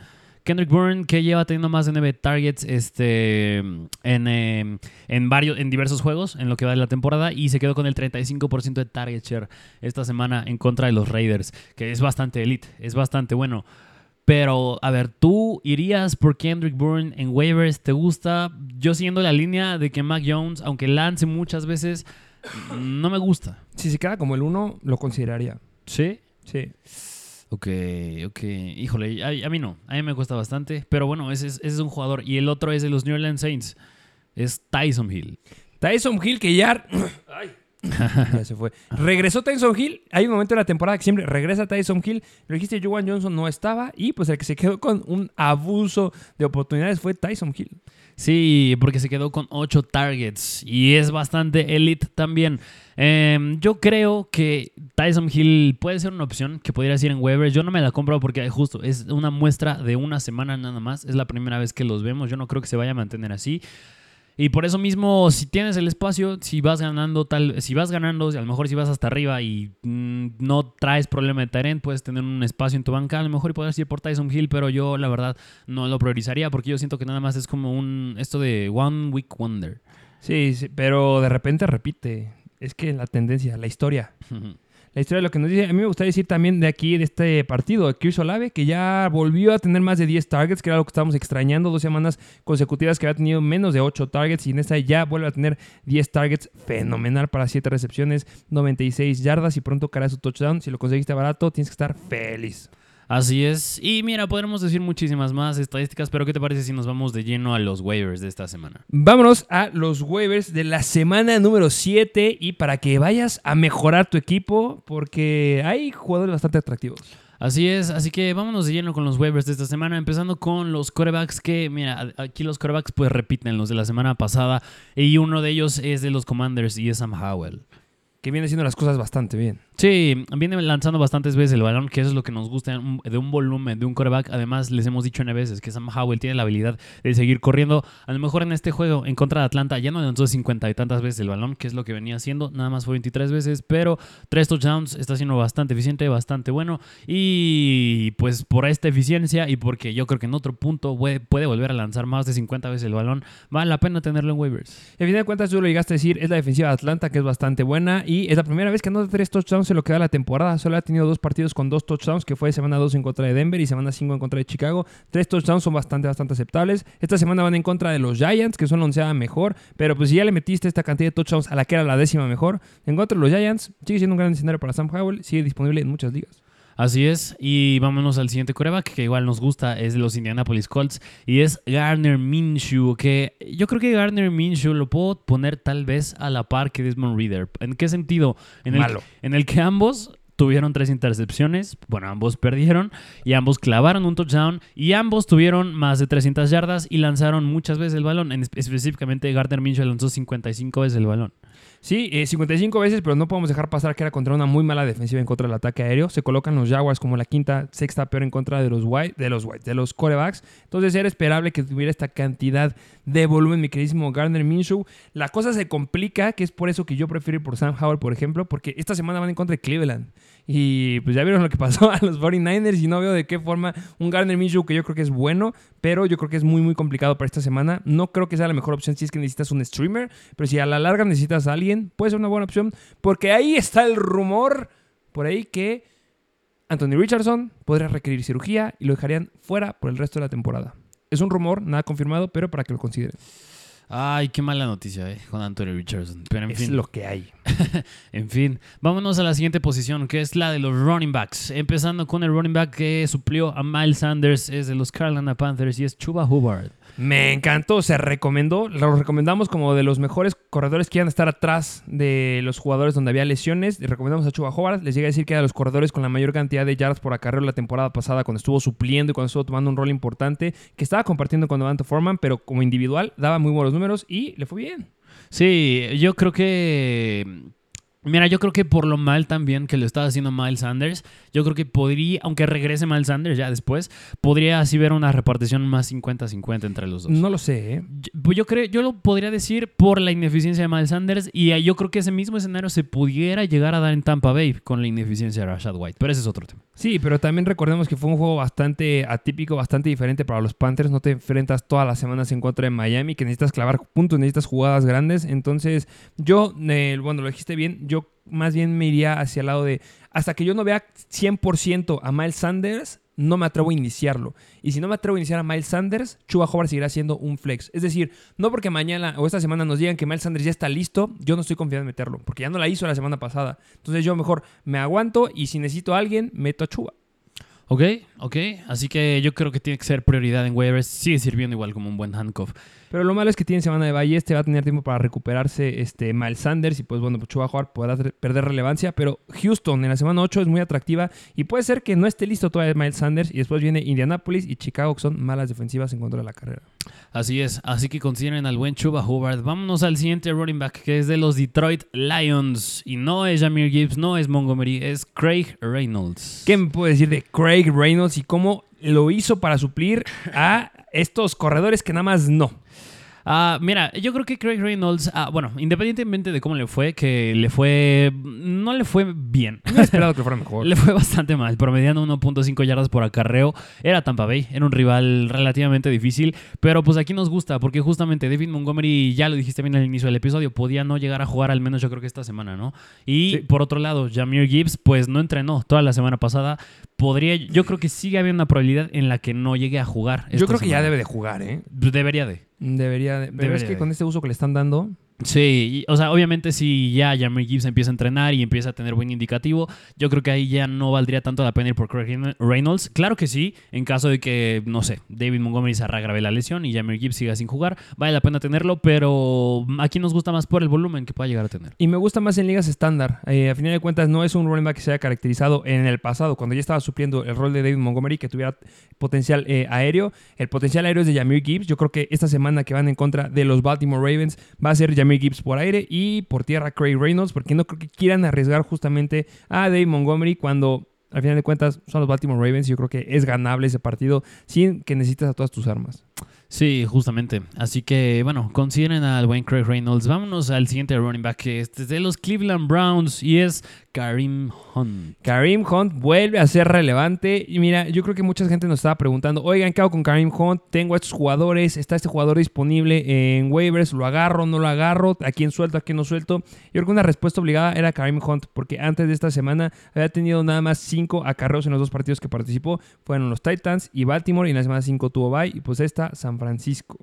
Kendrick Bourne, que lleva teniendo más de 9 targets este, en, eh, en, varios, en diversos juegos en lo que va de la temporada y se quedó con el 35% de target share esta semana en contra de los Raiders, que es bastante elite, es bastante bueno. Pero, a ver, ¿tú irías por Kendrick Bourne en waivers? ¿Te gusta? Yo siguiendo la línea de que Mac Jones, aunque lance muchas veces, no me gusta. Si se queda como el uno, lo consideraría. ¿Sí? Sí. Ok, ok. Híjole, a, a mí no. A mí me cuesta bastante. Pero bueno, ese es, ese es un jugador. Y el otro es de los New Orleans Saints. Es Tyson Hill. Tyson Hill que ya... Ay. ya se fue. Regresó Tyson Hill. Hay un momento en la temporada que siempre regresa Tyson Hill. Lo dijiste, Juwan Johnson no estaba. Y pues el que se quedó con un abuso de oportunidades fue Tyson Hill. Sí, porque se quedó con 8 targets y es bastante elite también. Em, yo creo que Tyson Hill puede ser una opción que podría ir en waivers. Yo no me la compro porque justo es una muestra de una semana nada más. Es la primera vez que los vemos. Yo no creo que se vaya a mantener así. Y por eso mismo, si tienes el espacio, si vas ganando tal, si vas ganando, a lo mejor si vas hasta arriba y mm, no traes problema de Tyrant, puedes tener un espacio en tu banca, a lo mejor y podrías ir por Tyson Hill, pero yo la verdad no lo priorizaría porque yo siento que nada más es como un esto de one week wonder. Sí, sí, pero de repente repite. Es que la tendencia, la historia. La historia de lo que nos dice, a mí me gustaría decir también de aquí, de este partido, de Kirsch Olave, que ya volvió a tener más de 10 targets, que era lo que estábamos extrañando, dos semanas consecutivas que había tenido menos de 8 targets y en esta ya vuelve a tener 10 targets, fenomenal para 7 recepciones, 96 yardas y pronto caerá su touchdown. Si lo conseguiste barato, tienes que estar feliz. Así es. Y mira, podremos decir muchísimas más estadísticas, pero ¿qué te parece si nos vamos de lleno a los waivers de esta semana? Vámonos a los waivers de la semana número 7 y para que vayas a mejorar tu equipo, porque hay jugadores bastante atractivos. Así es, así que vámonos de lleno con los waivers de esta semana, empezando con los corebacks que, mira, aquí los corebacks pues repiten los de la semana pasada y uno de ellos es de los Commanders y es Sam Howell. Que viene haciendo las cosas bastante bien. Sí, viene lanzando bastantes veces el balón, que eso es lo que nos gusta de un volumen, de un coreback. Además, les hemos dicho N veces que Sam Howell tiene la habilidad de seguir corriendo. A lo mejor en este juego, en contra de Atlanta, ya no lanzó 50 y tantas veces el balón, que es lo que venía haciendo. Nada más fue 23 veces, pero tres touchdowns está siendo bastante eficiente, bastante bueno. Y pues por esta eficiencia y porque yo creo que en otro punto puede, volver a lanzar más de 50 veces el balón, vale la pena tenerlo en waivers. Y a fin de cuentas, tú lo llegaste a decir, es la defensiva de Atlanta, que es bastante buena. Y es la primera vez que anota tres touchdowns se lo queda la temporada. Solo ha tenido dos partidos con dos touchdowns, que fue semana 2 en contra de Denver y semana 5 en contra de Chicago. Tres touchdowns son bastante, bastante aceptables. Esta semana van en contra de los Giants, que son la onceada mejor. Pero pues si ya le metiste esta cantidad de touchdowns a la que era la décima mejor, en contra de los Giants, sigue siendo un gran escenario para Sam Howell. Sigue disponible en muchas ligas. Así es, y vámonos al siguiente coreback que igual nos gusta, es de los Indianapolis Colts, y es Garner Minshew, que yo creo que Garner Minshew lo puedo poner tal vez a la par que Desmond Reader. ¿En qué sentido? En el, Malo. En el que ambos tuvieron tres intercepciones, bueno, ambos perdieron y ambos clavaron un touchdown y ambos tuvieron más de 300 yardas y lanzaron muchas veces el balón. En, específicamente Gardner Minshew lanzó 55 veces el balón. Sí, 55 eh, veces, pero no podemos dejar pasar que era contra una muy mala defensiva en contra del ataque aéreo. Se colocan los Jaguars como la quinta, sexta peor en contra de los White, de los White, de los corebacks. Entonces era esperable que tuviera esta cantidad de volumen, mi queridísimo Gardner Minshew. La cosa se complica, que es por eso que yo prefiero ir por Sam Howell, por ejemplo, porque esta semana van en contra de Cleveland. Y pues ya vieron lo que pasó a los 49ers y no veo de qué forma un Gardner Minshew que yo creo que es bueno, pero yo creo que es muy muy complicado para esta semana. No creo que sea la mejor opción si es que necesitas un streamer, pero si a la larga necesitas a alguien, puede ser una buena opción, porque ahí está el rumor por ahí que Anthony Richardson podría requerir cirugía y lo dejarían fuera por el resto de la temporada. Es un rumor, nada confirmado, pero para que lo consideren. Ay, qué mala noticia, eh, con Anthony Richardson. Pero en es fin. lo que hay. en fin, vámonos a la siguiente posición, que es la de los running backs. Empezando con el running back que suplió a Miles Sanders, es de los Carolina Panthers y es Chuba Hubbard. Me encantó, se recomendó, lo recomendamos como de los mejores corredores a estar atrás de los jugadores donde había lesiones. Y recomendamos a Chuba Howard. Les llega a decir que era de los corredores con la mayor cantidad de yardas por acarreo la temporada pasada, cuando estuvo supliendo y cuando estuvo tomando un rol importante, que estaba compartiendo con Devante Foreman, pero como individual daba muy buenos números y le fue bien. Sí, yo creo que Mira, yo creo que por lo mal también que lo estaba haciendo Miles Sanders, yo creo que podría, aunque regrese Miles Sanders ya después, podría así ver una repartición más 50-50 entre los dos. No lo sé, ¿eh? Yo, yo, creo, yo lo podría decir por la ineficiencia de Miles Sanders y yo creo que ese mismo escenario se pudiera llegar a dar en Tampa Bay con la ineficiencia de Rashad White, pero ese es otro tema. Sí, pero también recordemos que fue un juego bastante atípico, bastante diferente para los Panthers. No te enfrentas todas las semanas en contra de Miami, que necesitas clavar puntos, necesitas jugadas grandes. Entonces, yo, eh, bueno, lo dijiste bien, yo más bien me iría hacia el lado de, hasta que yo no vea 100% a Miles Sanders, no me atrevo a iniciarlo. Y si no me atrevo a iniciar a Miles Sanders, Chuba Howard seguirá siendo un flex. Es decir, no porque mañana o esta semana nos digan que Miles Sanders ya está listo, yo no estoy confiado en meterlo, porque ya no la hizo la semana pasada. Entonces yo mejor me aguanto y si necesito a alguien, meto a Chuba. Ok, ok. Así que yo creo que tiene que ser prioridad en waivers. Sigue sirviendo igual como un buen handcuff. Pero lo malo es que tiene semana de Valle, este va a tener tiempo para recuperarse este, Miles Sanders y pues bueno, pues Chuba jugar podrá perder relevancia, pero Houston en la semana 8 es muy atractiva y puede ser que no esté listo todavía Miles Sanders y después viene Indianapolis y Chicago que son malas defensivas en contra de la carrera. Así es, así que consideren al buen Chuba Hubbard. Vámonos al siguiente running back que es de los Detroit Lions y no es Jamir Gibbs, no es Montgomery, es Craig Reynolds. ¿Qué me puede decir de Craig Reynolds y cómo lo hizo para suplir a estos corredores que nada más no? Ah, mira, yo creo que Craig Reynolds, ah, bueno, independientemente de cómo le fue, que le fue. No le fue bien. No esperado que fuera mejor. le fue bastante mal, promediando 1.5 yardas por acarreo. Era Tampa Bay, era un rival relativamente difícil, pero pues aquí nos gusta, porque justamente David Montgomery, ya lo dijiste bien al inicio del episodio, podía no llegar a jugar al menos yo creo que esta semana, ¿no? Y por otro lado, Jameer Gibbs, pues no entrenó toda la semana pasada. Podría, yo creo que sigue habiendo una probabilidad en la que no llegue a jugar. Yo creo que ya debe de jugar, ¿eh? Debería de. Debería de. Pero es que con este uso que le están dando, Sí, o sea, obviamente si ya Jamir Gibbs empieza a entrenar y empieza a tener buen indicativo, yo creo que ahí ya no valdría tanto la pena ir por Craig Reynolds. Claro que sí, en caso de que, no sé, David Montgomery se grave la lesión y Jamir Gibbs siga sin jugar, vale la pena tenerlo, pero aquí nos gusta más por el volumen que pueda llegar a tener. Y me gusta más en ligas estándar. Eh, a final de cuentas, no es un running back que se haya caracterizado en el pasado, cuando ya estaba supliendo el rol de David Montgomery, que tuviera potencial eh, aéreo. El potencial aéreo es de Jamir Gibbs. Yo creo que esta semana que van en contra de los Baltimore Ravens va a ser Jamir Gibbs por aire y por tierra Craig Reynolds, porque no creo que quieran arriesgar justamente a Dave Montgomery cuando al final de cuentas son los Baltimore Ravens. Yo creo que es ganable ese partido sin que necesites a todas tus armas. Sí, justamente. Así que, bueno, consideren al buen Craig Reynolds. Vámonos al siguiente running back, que este es de los Cleveland Browns y es Karim Hunt. Karim Hunt vuelve a ser relevante. Y mira, yo creo que mucha gente nos estaba preguntando, oigan, ¿qué hago con Karim Hunt? Tengo a estos jugadores, está este jugador disponible en waivers, ¿lo agarro, no lo agarro? ¿A quién suelto, a quién no suelto? Yo creo que una respuesta obligada era Karim Hunt, porque antes de esta semana había tenido nada más cinco acarreos en los dos partidos que participó. Fueron los Titans y Baltimore, y en la semana 5 tuvo bye, y pues esta, San Francisco.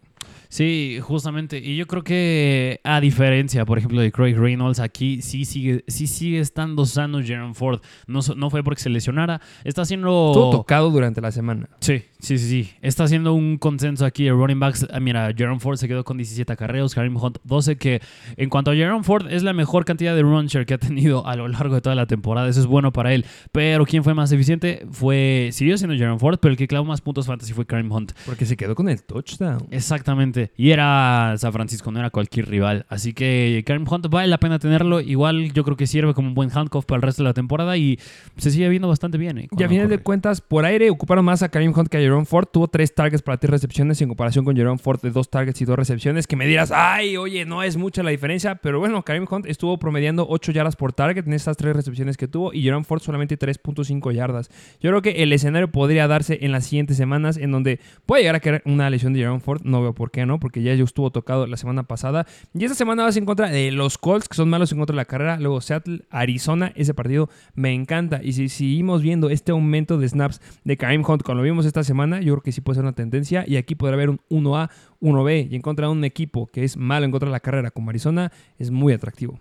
Sí, justamente. Y yo creo que a diferencia, por ejemplo, de Craig Reynolds, aquí sí sigue, sí sigue estando sano Jaron Ford. No, no fue porque se lesionara. Está haciendo... Todo tocado durante la semana. Sí, sí, sí, sí. Está haciendo un consenso aquí de running backs. Ah, mira, Jaron Ford se quedó con 17 acarreos, Karim Hunt 12, que en cuanto a Jaron Ford es la mejor cantidad de run share que ha tenido a lo largo de toda la temporada. Eso es bueno para él. Pero ¿quién fue más eficiente? Fue, siguió siendo Jaron Ford, pero el que clavó más puntos fantasy fue Karim Hunt. Porque se quedó con el touchdown. Exactamente. Y era San Francisco, no era cualquier rival. Así que Karim Hunt vale la pena tenerlo. Igual yo creo que sirve como un buen handcuff para el resto de la temporada y se sigue viendo bastante bien. Eh, y a final de cuentas, por aire ocuparon más a Karim Hunt que a Jerome Ford. Tuvo tres targets para tres recepciones en comparación con Jerome Ford de dos targets y dos recepciones. Que me dirás, ay, oye, no es mucha la diferencia. Pero bueno, Karim Hunt estuvo promediando 8 yardas por target en estas tres recepciones que tuvo y Jerome Ford solamente 3.5 yardas. Yo creo que el escenario podría darse en las siguientes semanas en donde puede llegar a quedar una lesión de Jerome Ford. No veo por qué no, porque ya yo estuvo tocado la semana pasada. Y esta semana vas en contra de los Colts, que son malos en contra de la carrera. Luego Seattle, Arizona. Ese partido me encanta. Y si seguimos viendo este aumento de snaps de Karim Hunt, como lo vimos esta semana, yo creo que sí puede ser una tendencia. Y aquí podrá haber un 1A, 1B. Y en contra de un equipo que es malo en contra de la carrera como Arizona, es muy atractivo.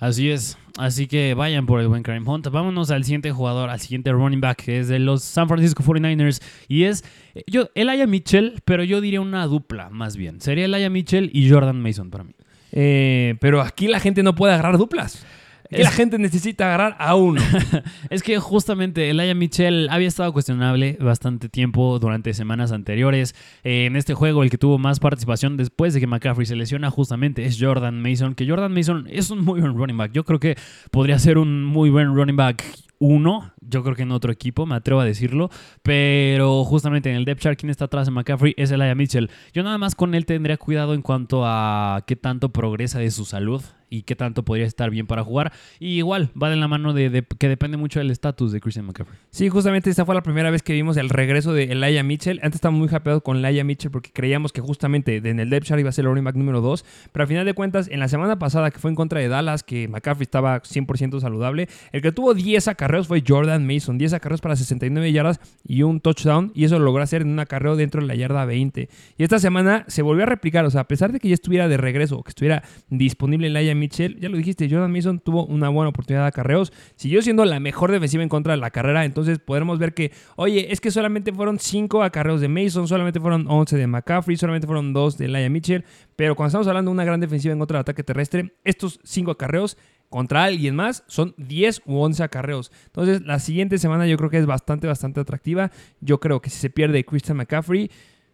Así es. Así que vayan por el buen Karim Hunt. Vámonos al siguiente jugador, al siguiente running back, que es de los San Francisco 49ers. Y es eh, yo, Mitchell, pero yo diría una dupla más bien. Sería Elijah Mitchell y Jordan Mason para mí. Eh, pero aquí la gente no puede agarrar duplas. Que la gente necesita agarrar a uno. es que justamente Elijah Mitchell había estado cuestionable bastante tiempo durante semanas anteriores. Eh, en este juego, el que tuvo más participación después de que McCaffrey se lesiona justamente es Jordan Mason. Que Jordan Mason es un muy buen running back. Yo creo que podría ser un muy buen running back uno, yo creo que en otro equipo, me atrevo a decirlo, pero justamente en el depth chart, quien está atrás de McCaffrey es Elijah Mitchell. Yo nada más con él tendría cuidado en cuanto a qué tanto progresa de su salud y qué tanto podría estar bien para jugar. Y igual, va de la mano de, que depende mucho del estatus de Christian McCaffrey. Sí, justamente esta fue la primera vez que vimos el regreso de Elijah Mitchell. Antes estaba muy happy con Elijah Mitchell porque creíamos que justamente en el depth chart iba a ser el running back número 2. Pero al final de cuentas, en la semana pasada que fue en contra de Dallas, que McCaffrey estaba 100% saludable, el que tuvo 10 acarreos fue Jordan Mason. 10 acarreos para 69 yardas y un touchdown. Y eso lo logró hacer en un acarreo dentro de la yarda 20. Y esta semana se volvió a replicar. O sea, a pesar de que ya estuviera de regreso o que estuviera disponible Elijah Mitchell, ya lo dijiste, Jordan Mason tuvo una buena oportunidad de acarreos. Siguió siendo la mejor defensiva en contra de la carrera. Entonces podremos ver que, oye, es que solamente fueron 5 acarreos de Mason, solamente fueron 11 de McCaffrey, solamente fueron 2 de Elijah Mitchell. Pero cuando estamos hablando de una gran defensiva en contra del ataque terrestre, estos 5 acarreos contra alguien más son 10 u 11 acarreos. Entonces, la siguiente semana yo creo que es bastante, bastante atractiva. Yo creo que si se pierde Christian McCaffrey,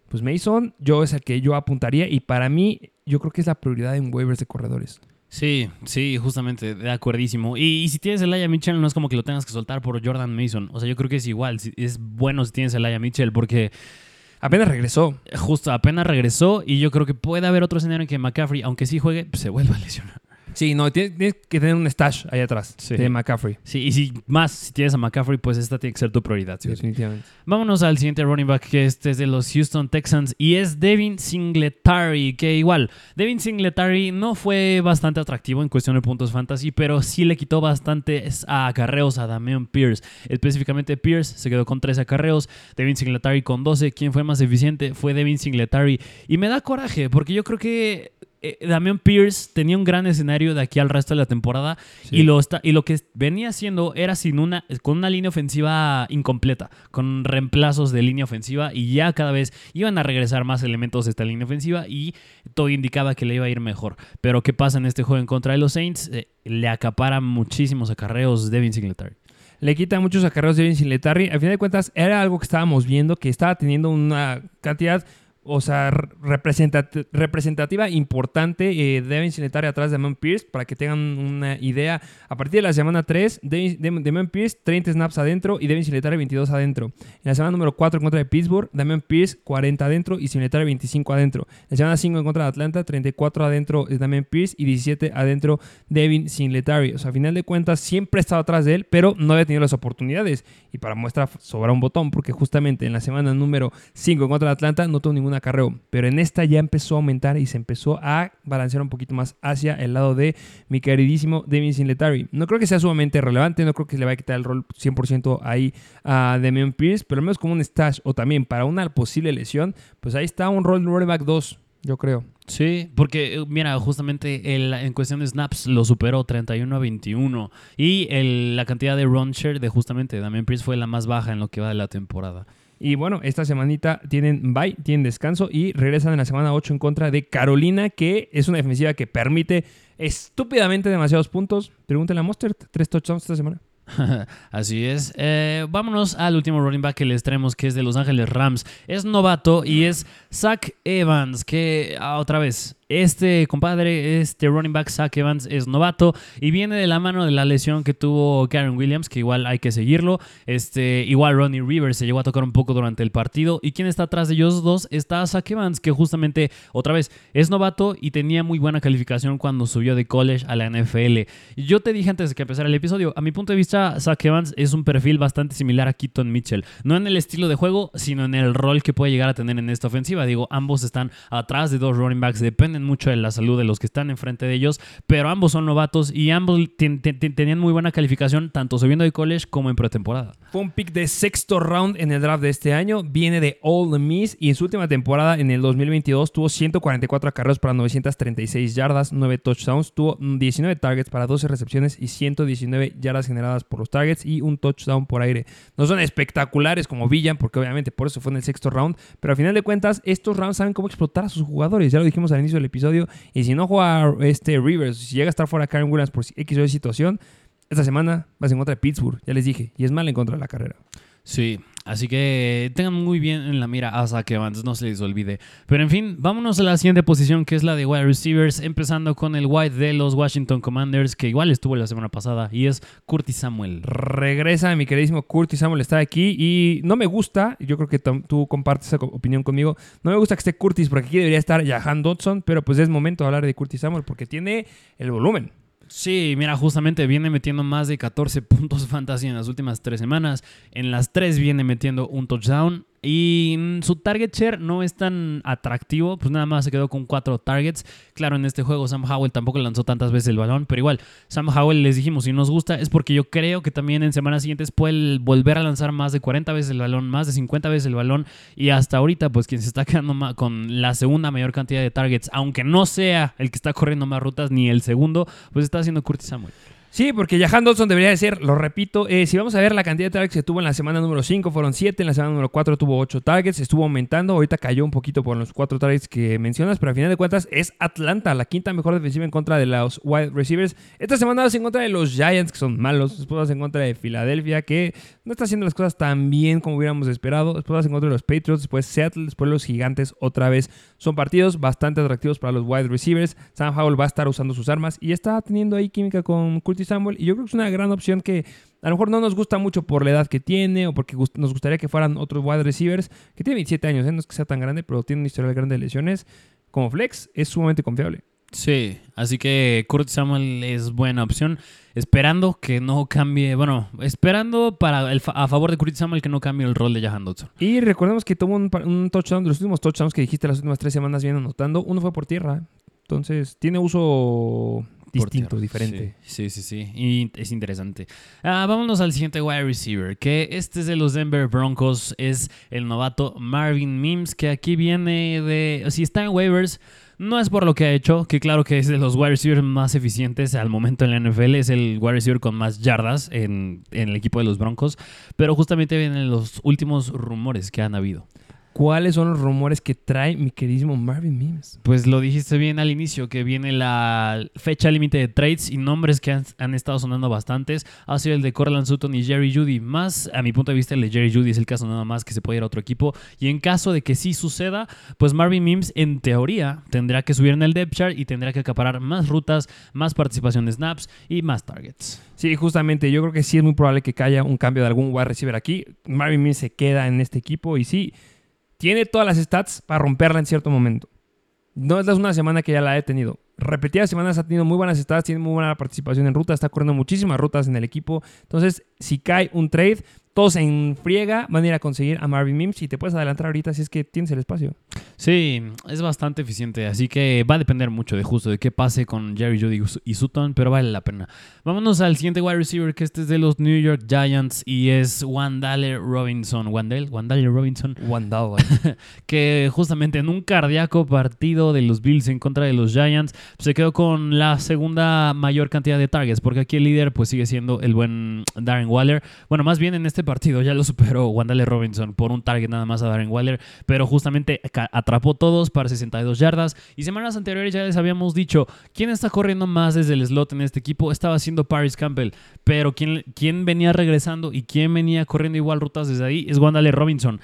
pues Mason, yo es el que yo apuntaría. Y para mí, yo creo que es la prioridad en waivers de corredores. Sí, sí, justamente, de acuerdísimo. Y, si tienes el Aya Mitchell, no es como que lo tengas que soltar por Jordan Mason. O sea, yo creo que es igual. Es bueno si tienes el Aya Mitchell porque. Apenas regresó. Justo, apenas regresó. Y yo creo que puede haber otro escenario en que McCaffrey, aunque sí juegue, se vuelva a lesionar. Sí, no, tienes, que tener un stash ahí atrás de McCaffrey. Sí, y si más, si tienes a McCaffrey, pues esta tiene que ser tu prioridad. Definitivamente. Vámonos al siguiente running back, que este es de los Houston Texans, y es Devin Singletary, que igual, Devin Singletary no fue bastante atractivo en cuestión de puntos fantasy, pero sí le quitó bastante a acarreos a Damian Pierce. Específicamente Pierce se quedó con 13 acarreos, Devin Singletary con 12. ¿Quién fue más eficiente? Fue Devin Singletary. Y me da coraje, porque yo creo que eh, Damian Pierce tenía un gran escenario de aquí al resto de la temporada y, lo está, y lo que venía haciendo era sin una, con una línea ofensiva incompleta, con reemplazos de línea ofensiva y ya cada vez iban a regresar más elementos de esta línea ofensiva y todo indicaba que le iba a ir mejor. Pero ¿qué pasa en este juego en contra de los Saints? Eh, le acapara muchísimos acarreos Devin Singletary le quita muchos acarreos de Devin Singletary. Al final de cuentas, era algo que estábamos viendo, que estaba teniendo una cantidad o sea, representati- representativa importante. Eh, Devin Singletary atrás de Damon Pierce, para que tengan una idea. A partir de la semana 3, Devin, Dem- Damon Pierce 30 snaps adentro y Devin Singletary 22 adentro. En la semana número 4 en contra de Pittsburgh, Damon Pierce 40 adentro y Singletary 25 adentro. En la semana 5 en contra de Atlanta, 34 adentro es Damon Pierce y 17 adentro Devin Singletary. O sea, a final de cuentas siempre he estado atrás de él, pero no había tenido las oportunidades. Y para muestra sobra un botón, porque justamente en la semana número 5 en contra de Atlanta no tuvo ningún acarreo. Pero en esta ya empezó a aumentar y se empezó a balancear un poquito más hacia el lado de mi queridísimo Devin Singletary. No creo que sea sumamente relevante, no creo que le vaya a quitar el rol 100% ahí a Damian Pierce, pero al menos como un stash o también para una posible lesión, pues ahí está un rol running back 2, yo creo. Sí, porque eh, mira, justamente en cuestión de snaps lo superó 31 a 21 y el- la cantidad de run share de justamente Damian Pierce fue la más baja en lo que va de la temporada. Y bueno, esta semanita tienen bye, tienen descanso y regresan en la semana 8 en contra de Carolina, que es una defensiva que permite estúpidamente demasiados puntos. Pregúntale a Mustard, tres touchdowns esta semana. Así es. Eh, vámonos al último running back que les traemos, que es de Los Ángeles Rams. Es novato y es Zach Evans, que ah, otra vez, este compadre, este running back Zach Evans es novato y viene de la mano de la lesión que tuvo Karen Williams, que igual hay que seguirlo. Este, igual Ronnie Rivers se llegó a tocar un poco durante el partido. ¿Y quién está atrás de ellos dos? Está Zach Evans, que justamente, otra vez, es novato y tenía muy buena calificación cuando subió de college a la NFL. Yo te dije antes de que empezara el episodio, a mi punto de vista, Zach Evans es un perfil bastante similar a Keaton Mitchell. No en el estilo de juego, sino en el rol que puede llegar a tener en esta ofensiva. Digo, ambos están atrás de dos running backs, mucho de la salud de los que están enfrente de ellos, pero ambos son novatos y ambos ten- ten- ten- tenían muy buena calificación, tanto subiendo de college como en pretemporada. Fue un pick de sexto round en el draft de este año. Viene de Ole Miss y en su última temporada, en el 2022, tuvo 144 acarreos para 936 yardas, 9 touchdowns. Tuvo 19 targets para 12 recepciones y 119 yardas generadas por los targets y un touchdown por aire. No son espectaculares como Villan, porque obviamente por eso fue en el sexto round. Pero al final de cuentas, estos rounds saben cómo explotar a sus jugadores. Ya lo dijimos al inicio del episodio. Y si no juega este Rivers, si llega a estar fuera Karen Williams por X o Y situación, esta semana vas en contra de Pittsburgh, ya les dije, y es mal en contra de la carrera. Sí, así que tengan muy bien en la mira a Zach Evans, no se les olvide. Pero en fin, vámonos a la siguiente posición que es la de wide receivers, empezando con el wide de los Washington Commanders, que igual estuvo la semana pasada, y es Curtis Samuel. Regresa mi queridísimo Curtis Samuel, está aquí y no me gusta, yo creo que tú compartes esa opinión conmigo, no me gusta que esté Curtis porque aquí debería estar Jahan Dodson, pero pues es momento de hablar de Curtis Samuel porque tiene el volumen. Sí, mira, justamente viene metiendo más de 14 puntos fantasy en las últimas tres semanas. En las tres viene metiendo un touchdown. Y mm, su target share no es tan atractivo, pues nada más se quedó con cuatro targets. Claro, en este juego Sam Howell tampoco lanzó tantas veces el balón, pero igual, Sam Howell les dijimos, si nos gusta es porque yo creo que también en semanas siguientes puede volver a lanzar más de 40 veces el balón, más de 50 veces el balón. Y hasta ahorita, pues quien se está quedando con la segunda mayor cantidad de targets, aunque no sea el que está corriendo más rutas ni el segundo, pues está haciendo Curtis Samuel. Sí, porque Jahan Dodson debería de ser, lo repito, eh, si vamos a ver la cantidad de targets que tuvo en la semana número 5, fueron 7, en la semana número 4 tuvo 8 targets, estuvo aumentando, ahorita cayó un poquito por los 4 targets que mencionas, pero al final de cuentas es Atlanta, la quinta mejor defensiva en contra de los wide receivers. Esta semana vas en contra de los Giants, que son malos, después vas en contra de Filadelfia, que no está haciendo las cosas tan bien como hubiéramos esperado, después vas en contra de los Patriots, después Seattle, después los Gigantes otra vez. Son partidos bastante atractivos para los wide receivers, Sam Howell va a estar usando sus armas y está teniendo ahí química con Curtis Samuel, y yo creo que es una gran opción que a lo mejor no nos gusta mucho por la edad que tiene o porque nos gustaría que fueran otros wide receivers, que tiene 27 años, ¿eh? no es que sea tan grande, pero tiene un historial grande de lesiones. Como flex, es sumamente confiable. Sí, así que Curtis Samuel es buena opción. Esperando que no cambie, bueno, esperando para el fa- a favor de Curtis Samuel que no cambie el rol de Jahan Dodson. Y recordemos que tuvo un, un touchdown, de los últimos touchdowns que dijiste las últimas tres semanas viene anotando, uno fue por tierra. Entonces, tiene uso distinto, diferente. Sí, sí, sí, sí. Y es interesante. Ah, vámonos al siguiente wide receiver, que este es de los Denver Broncos, es el novato Marvin Mims, que aquí viene de... Si está en waivers, no es por lo que ha hecho, que claro que es de los wide receivers más eficientes al momento en la NFL, es el wide receiver con más yardas en, en el equipo de los Broncos, pero justamente vienen los últimos rumores que han habido. ¿Cuáles son los rumores que trae mi queridísimo Marvin Mims? Pues lo dijiste bien al inicio, que viene la fecha límite de trades y nombres que han, han, estado sonando bastantes. Ha sido el de Corland Sutton y Jerry Judy. Más, a mi punto de vista, el de Jerry Judy es el caso nada más que se puede ir a otro equipo. Y en caso de que sí suceda, pues Marvin Mims, en teoría, tendrá que subir en el depth chart y tendrá que acaparar más rutas, más participación de snaps y más targets. Sí, justamente, yo creo que sí es muy probable que haya un cambio de algún wide receiver aquí. Marvin Mims se queda en este equipo y sí, tiene todas las stats para romperla en cierto momento. No es una semana que ya la he tenido. Repetidas semanas ha tenido muy buenas stats, tiene muy buena participación en ruta, está corriendo muchísimas rutas en el equipo. Entonces, si cae un trade, todos en friega van a ir a conseguir a Marvin Mims y te puedes adelantar ahorita si es que tienes el espacio. Sí, es bastante eficiente, así que va a depender mucho de justo de qué pase con Jerry Judy y Sutton, pero vale la pena. Vámonos al siguiente wide receiver, que este es de los New York Giants y es Wandale Robinson. Wandale, Wandale Robinson. Wandale. que justamente en un cardíaco partido de los Bills en contra de los Giants se quedó con la segunda mayor cantidad de targets, porque aquí el líder pues sigue siendo el buen Darren Waller. Bueno, más bien en este partido ya lo superó Wandale Robinson por un target nada más a Darren Waller, pero justamente atrapó todos para 62 yardas. Y semanas anteriores ya les habíamos dicho, ¿quién está corriendo más desde el slot en este equipo? Estaba haciendo Paris Campbell, pero ¿quién, quién venía regresando y quién venía corriendo igual rutas desde ahí? Es Wandale Robinson.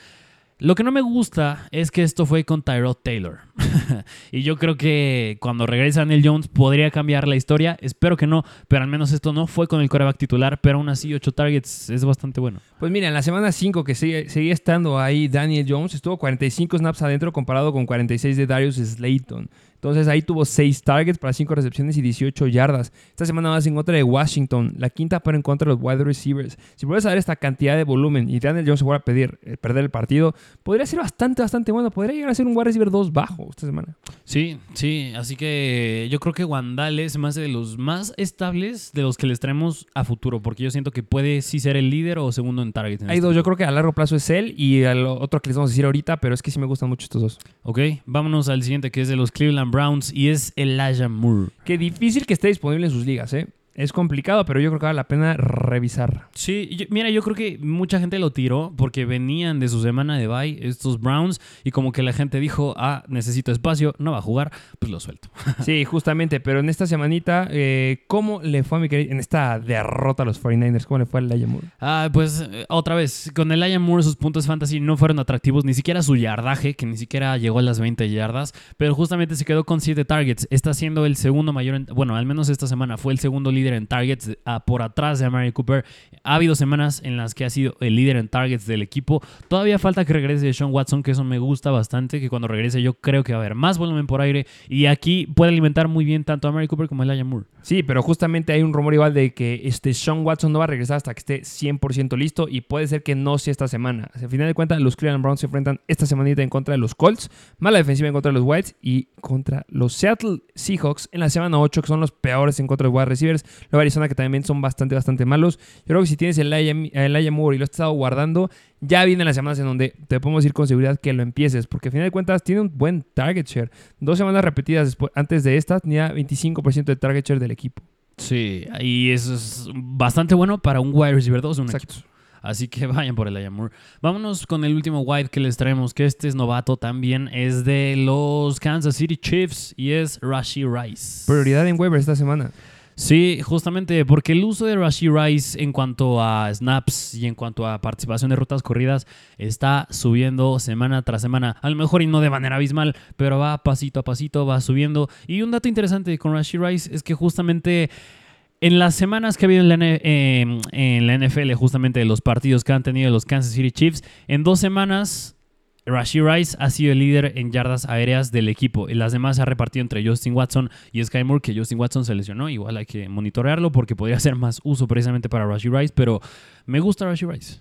Lo que no me gusta es que esto fue con Tyrod Taylor. y yo creo que cuando regresa Neil Jones podría cambiar la historia. Espero que no, pero al menos esto no fue con el coreback titular. Pero aún así, 8 targets es bastante bueno. Pues mira, en la semana 5 que seguía estando ahí Daniel Jones, estuvo 45 snaps adentro comparado con 46 de Darius Slayton. Entonces ahí tuvo 6 targets para 5 recepciones y 18 yardas. Esta semana más en contra de Washington, la quinta pero en contra de los wide receivers. Si puedes saber esta cantidad de volumen y Daniel Jones se vuelve a pedir, eh, perder el partido, podría ser bastante, bastante bueno. Podría llegar a ser un wide receiver 2 bajo esta semana. Sí, sí. Así que yo creo que Wandal es más de los más estables de los que les traemos a futuro, porque yo siento que puede sí ser el líder o segundo en target. Hay este dos, yo creo que a largo plazo es él y el otro que les vamos a decir ahorita, pero es que sí me gustan mucho estos dos. Ok, vámonos al siguiente que es de los Cleveland Browns y es Elijah Moore. Qué difícil que esté disponible en sus ligas, ¿eh? Es complicado, pero yo creo que vale la pena revisar. Sí, mira, yo creo que mucha gente lo tiró porque venían de su semana de bye estos Browns y como que la gente dijo, ah, necesito espacio, no va a jugar, pues lo suelto. sí, justamente, pero en esta semanita, eh, ¿cómo le fue a mi querido, en esta derrota a los 49ers? ¿Cómo le fue a Elijah Moore? Ah, pues eh, otra vez, con Elijah Moore sus puntos fantasy no fueron atractivos, ni siquiera su yardaje, que ni siquiera llegó a las 20 yardas, pero justamente se quedó con 7 targets. Está siendo el segundo mayor, bueno, al menos esta semana fue el segundo líder líder en targets por atrás de Amari Cooper. Ha habido semanas en las que ha sido el líder en targets del equipo. Todavía falta que regrese Sean Watson, que eso me gusta bastante, que cuando regrese yo creo que va a haber más volumen por aire y aquí puede alimentar muy bien tanto a Amari Cooper como a Elijah Moore. Sí, pero justamente hay un rumor igual de que este Sean Watson no va a regresar hasta que esté 100% listo y puede ser que no sea esta semana. Al final de cuentas, los Cleveland Browns se enfrentan esta semanita en contra de los Colts, mala defensiva en contra de los Whites y contra los Seattle Seahawks en la semana 8, que son los peores en contra de wide receivers. Luego Arizona, que también son bastante, bastante malos. Yo creo que si tienes el Elijah Moore y lo has estado guardando, ya vienen las semanas en donde te podemos decir con seguridad que lo empieces, porque al final de cuentas tiene un buen target share. Dos semanas repetidas después, antes de estas, tenía 25% de target share del equipo. Sí, y eso es bastante bueno para un wide receiver 2 un Exacto. Así que vayan por el Moore. Vámonos con el último wide que les traemos, que este es novato también. Es de los Kansas City Chiefs y es Rashi Rice. Prioridad en waiver esta semana. Sí, justamente porque el uso de Rashi Rice en cuanto a snaps y en cuanto a participación de rutas corridas está subiendo semana tras semana. A lo mejor y no de manera abismal, pero va pasito a pasito, va subiendo. Y un dato interesante con Rashi Rice es que justamente en las semanas que ha habido en la, em, en la NFL, justamente los partidos que han tenido los Kansas City Chiefs, en dos semanas Rashi Rice ha sido el líder en yardas aéreas del equipo. Y las demás se ha repartido entre Justin Watson y Sky Moore, que Justin Watson se lesionó. Igual hay que monitorearlo porque podría ser más uso precisamente para Rashi Rice, pero me gusta Rashi Rice.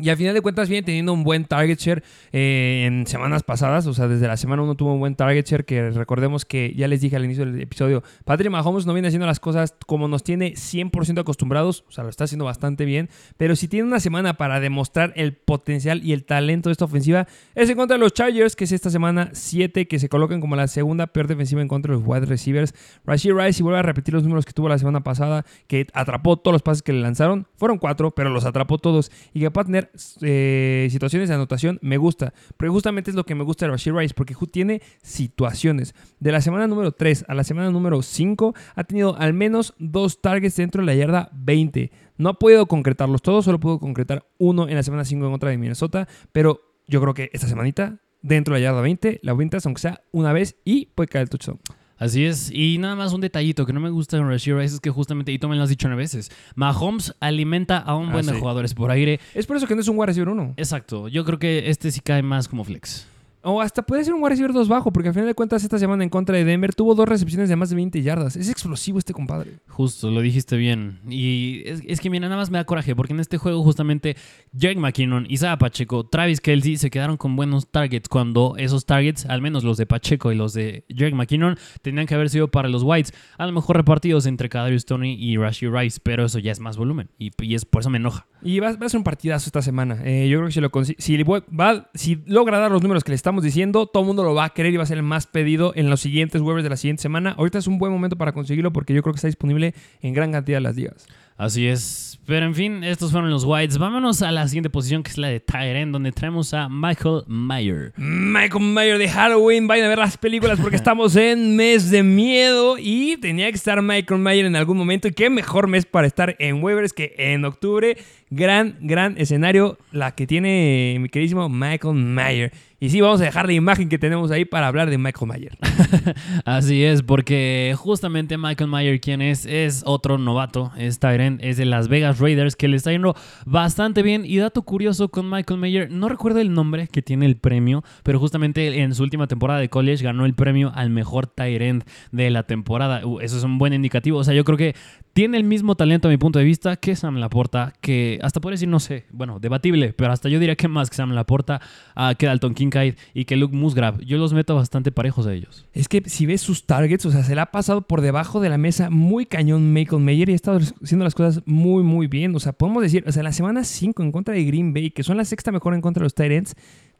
Y al final de cuentas viene teniendo un buen target share eh, en semanas pasadas. O sea, desde la semana uno tuvo un buen target share que recordemos que ya les dije al inicio del episodio, Patrick Mahomes no viene haciendo las cosas como nos tiene 100% acostumbrados. O sea, lo está haciendo bastante bien. Pero si tiene una semana para demostrar el potencial y el talento de esta ofensiva, es en contra de los Chargers, que es esta semana 7, que se colocan como la segunda peor defensiva en contra de los wide receivers. Rashid Rice, y vuelve a repetir los números que tuvo la semana pasada, que atrapó todos los pases que le lanzaron. Fueron cuatro, pero los atrapó todos. Y que puede tener eh, situaciones de anotación, me gusta. Porque justamente es lo que me gusta de Rashid Rice, porque tiene situaciones. De la semana número 3 a la semana número 5, ha tenido al menos dos targets dentro de la yarda 20. No ha podido concretarlos todos, solo pudo concretar uno en la semana 5 en contra de Minnesota, pero yo creo que esta semanita, dentro de la yarda 20, la avientas aunque sea una vez y puede caer el touchdown. Así es, y nada más un detallito que no me gusta en Rashid Rice es que justamente, y tú me lo has dicho nueve veces, Mahomes alimenta a un Ah, buen de sí. jugadores por aire. Es por eso que no es un wide receiver 1. Exacto, yo creo que este sí cae más como flex. O hasta puede ser un wide receiver 2 bajo, porque al final de cuentas esta semana en contra de Denver tuvo dos recepciones de más de 20 yardas. Es explosivo este compadre. Justo, lo dijiste bien. Y es, es que mira, nada más me da coraje, porque en este juego justamente Jake McKinnon, Isaiah Pacheco, Travis Kelsey se quedaron con buenos targets cuando esos targets, al menos los de Pacheco y los de Jake McKinnon, tenían que haber sido para los Whites, a lo mejor repartidos entre Kadarius Tony y Rashid Rice, pero eso ya es más volumen y, y es por eso me enoja. Y va, va a ser un partidazo esta semana. Eh, yo creo que si, lo si, va- si logra dar los números que le estamos diciendo, todo el mundo lo va a querer y va a ser el más pedido en los siguientes waivers de la siguiente semana. Ahorita es un buen momento para conseguirlo porque yo creo que está disponible en gran cantidad de las ligas. Así es. Pero en fin, estos fueron los Whites. Vámonos a la siguiente posición, que es la de Tyren, donde traemos a Michael Mayer. Michael Mayer de Halloween, vayan a ver las películas porque estamos en mes de miedo y tenía que estar Michael Mayer en algún momento. Y qué mejor mes para estar en waivers que en octubre. Gran, gran escenario la que tiene mi queridísimo Michael Mayer. Y sí, vamos a dejar la imagen que tenemos ahí para hablar de Michael Mayer. Así es, porque justamente Michael Mayer, quien es, es otro novato, es Tyrant, es de Las Vegas Raiders, que le está yendo bastante bien. Y dato curioso con Michael Mayer, no recuerdo el nombre que tiene el premio, pero justamente en su última temporada de college ganó el premio al mejor Tyrant de la temporada. Uh, eso es un buen indicativo. O sea, yo creo que tiene el mismo talento a mi punto de vista que Sam Laporta, que hasta podría decir, no sé, bueno, debatible, pero hasta yo diría que más que Sam Laporta, ah, que Dalton Kincaid y que Luke Musgrave. Yo los meto bastante parejos a ellos. Es que si ves sus targets, o sea, se le ha pasado por debajo de la mesa muy cañón Michael Mayer y ha estado haciendo las cosas muy, muy bien. O sea, podemos decir, o sea, la semana 5 en contra de Green Bay, que son la sexta mejor en contra de los Tyrants,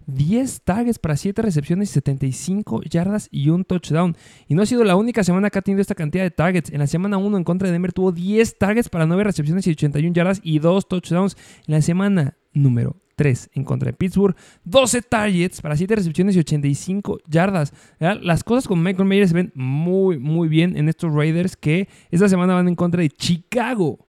10 targets para 7 recepciones y 75 yardas y un touchdown. Y no ha sido la única semana que ha tenido esta cantidad de targets. En la semana 1 en contra de Denver tuvo 10 targets para 9 recepciones y 81 yardas y 2 touchdowns. En la semana número 3 en contra de Pittsburgh, 12 targets para 7 recepciones y 85 yardas. ¿verdad? Las cosas con Michael Mayer se ven muy, muy bien en estos Raiders que esta semana van en contra de Chicago.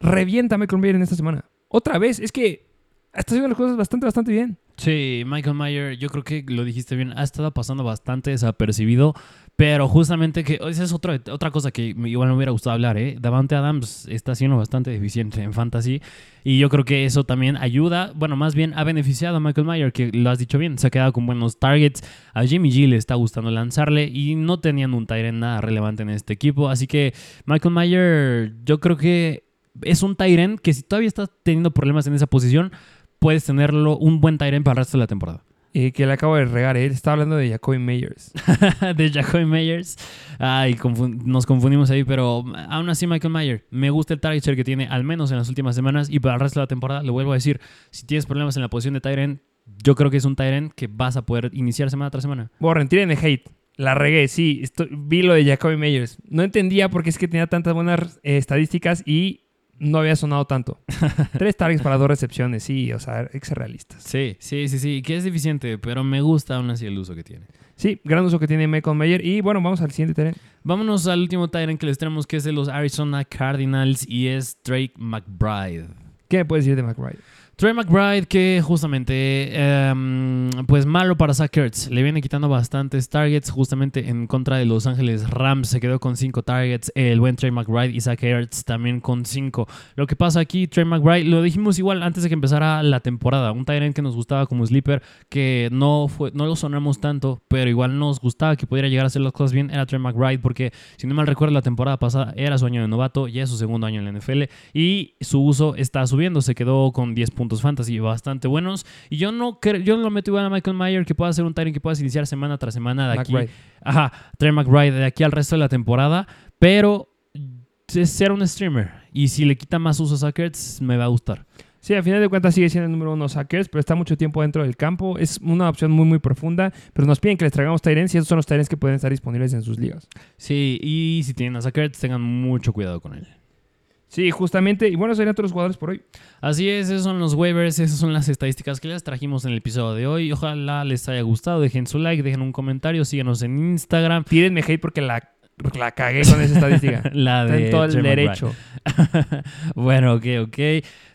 Revienta a Michael Mayer en esta semana. Otra vez, es que está haciendo las cosas bastante, bastante bien. Sí, Michael Mayer, yo creo que lo dijiste bien, ha estado pasando bastante desapercibido, pero justamente que esa es otra, otra cosa que igual me hubiera gustado hablar, ¿eh? Davante Adams está siendo bastante deficiente en fantasy y yo creo que eso también ayuda, bueno, más bien ha beneficiado a Michael Mayer, que lo has dicho bien, se ha quedado con buenos targets, a Jimmy G le está gustando lanzarle y no tenían un Tyrant nada relevante en este equipo, así que Michael Mayer, yo creo que es un Tyrant que si todavía estás teniendo problemas en esa posición, puedes tenerlo un buen Tyrant para el resto de la temporada. Eh, que le acabo de regar, ¿eh? Está hablando de Jacoby Meyers. de Jacoby Meyers. Ay, nos confundimos ahí, pero aún así Michael Mayer. Me gusta el target share que tiene, al menos en las últimas semanas y para el resto de la temporada. Le vuelvo a decir, si tienes problemas en la posición de Tyrant, yo creo que es un Tyrant que vas a poder iniciar semana tras semana. Borren, tiren de hate. La regué, sí. estoy- vi lo de Jacoby Meyers. No entendía por qué es que tenía tantas buenas eh, estadísticas y no había sonado tanto. Tres targets para dos recepciones, sí. O sea, hay que ser realistas. Sí, sí, sí, sí, que es deficiente, pero me gusta aún así el uso que tiene. Sí, gran uso que tiene Michael Mayer. Y bueno, vamos al siguiente tren. Vámonos al último Tyrant que les tenemos, que es de los Arizona Cardinals y es Drake McBride. ¿Qué me puedes decir de McBride? Trey McBride, que justamente, em, pues malo para Zach. Le viene quitando bastantes targets. Justamente en contra de Los Ángeles Rams se quedó con 5 targets. El buen Trey McBride y Zach también con 5. Lo que pasa aquí, Trey McBride, lo dijimos igual antes de que empezara la temporada. Un Tyrant que nos gustaba como sleeper, que no, fue, no lo sonamos tanto, pero igual nos gustaba que pudiera llegar a hacer las cosas bien. Era Trey McBride, porque si no mal recuerdo, la temporada pasada era su año de novato, ya es su segundo año en la NFL. Y su uso está subiendo. Se quedó con 10.2 puntos fantasy bastante buenos. Y yo no creo, yo no lo meto igual a Michael Mayer, que pueda ser un Tyrant que puedas iniciar semana tras semana de aquí. McBride. Ajá, Trey McBride de aquí al resto de la temporada. Pero es ser un streamer. Y si le quita más usos a Kurtz, me va a gustar. Sí, al final de cuentas sigue siendo el número uno Sackers, pero está mucho tiempo dentro del campo. Es una opción muy, muy profunda, pero nos piden que les traigamos Tyrens y esos son los Tyrens que pueden estar disponibles en sus ligas. Sí, y si tienen a Kurtz, tengan mucho cuidado con él. Sí, justamente. Y bueno, serían todos los jugadores por hoy. Así es, esos son los waivers, esas son las estadísticas que les trajimos en el episodio de hoy. Ojalá les haya gustado, dejen su like, dejen un comentario, síganos en Instagram. Tírenme hate porque la, la cagué con esa estadística. La Está de en todo el derecho. bueno, ok, ok.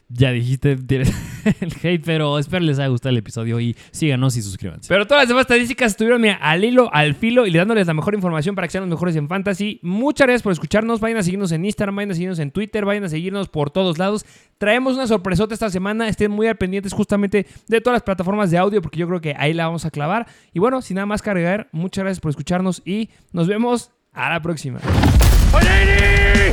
Ya dijiste tienes el hate, pero espero les haya gustado el episodio y síganos y suscríbanse. Pero todas las demás estadísticas estuvieron mira, al hilo, al filo y le dándoles la mejor información para que sean los mejores en fantasy. Muchas gracias por escucharnos. Vayan a seguirnos en Instagram, vayan a seguirnos en Twitter, vayan a seguirnos por todos lados. Traemos una sorpresota esta semana. Estén muy al pendientes justamente de todas las plataformas de audio porque yo creo que ahí la vamos a clavar. Y bueno, sin nada más cargar, muchas gracias por escucharnos y nos vemos a la próxima.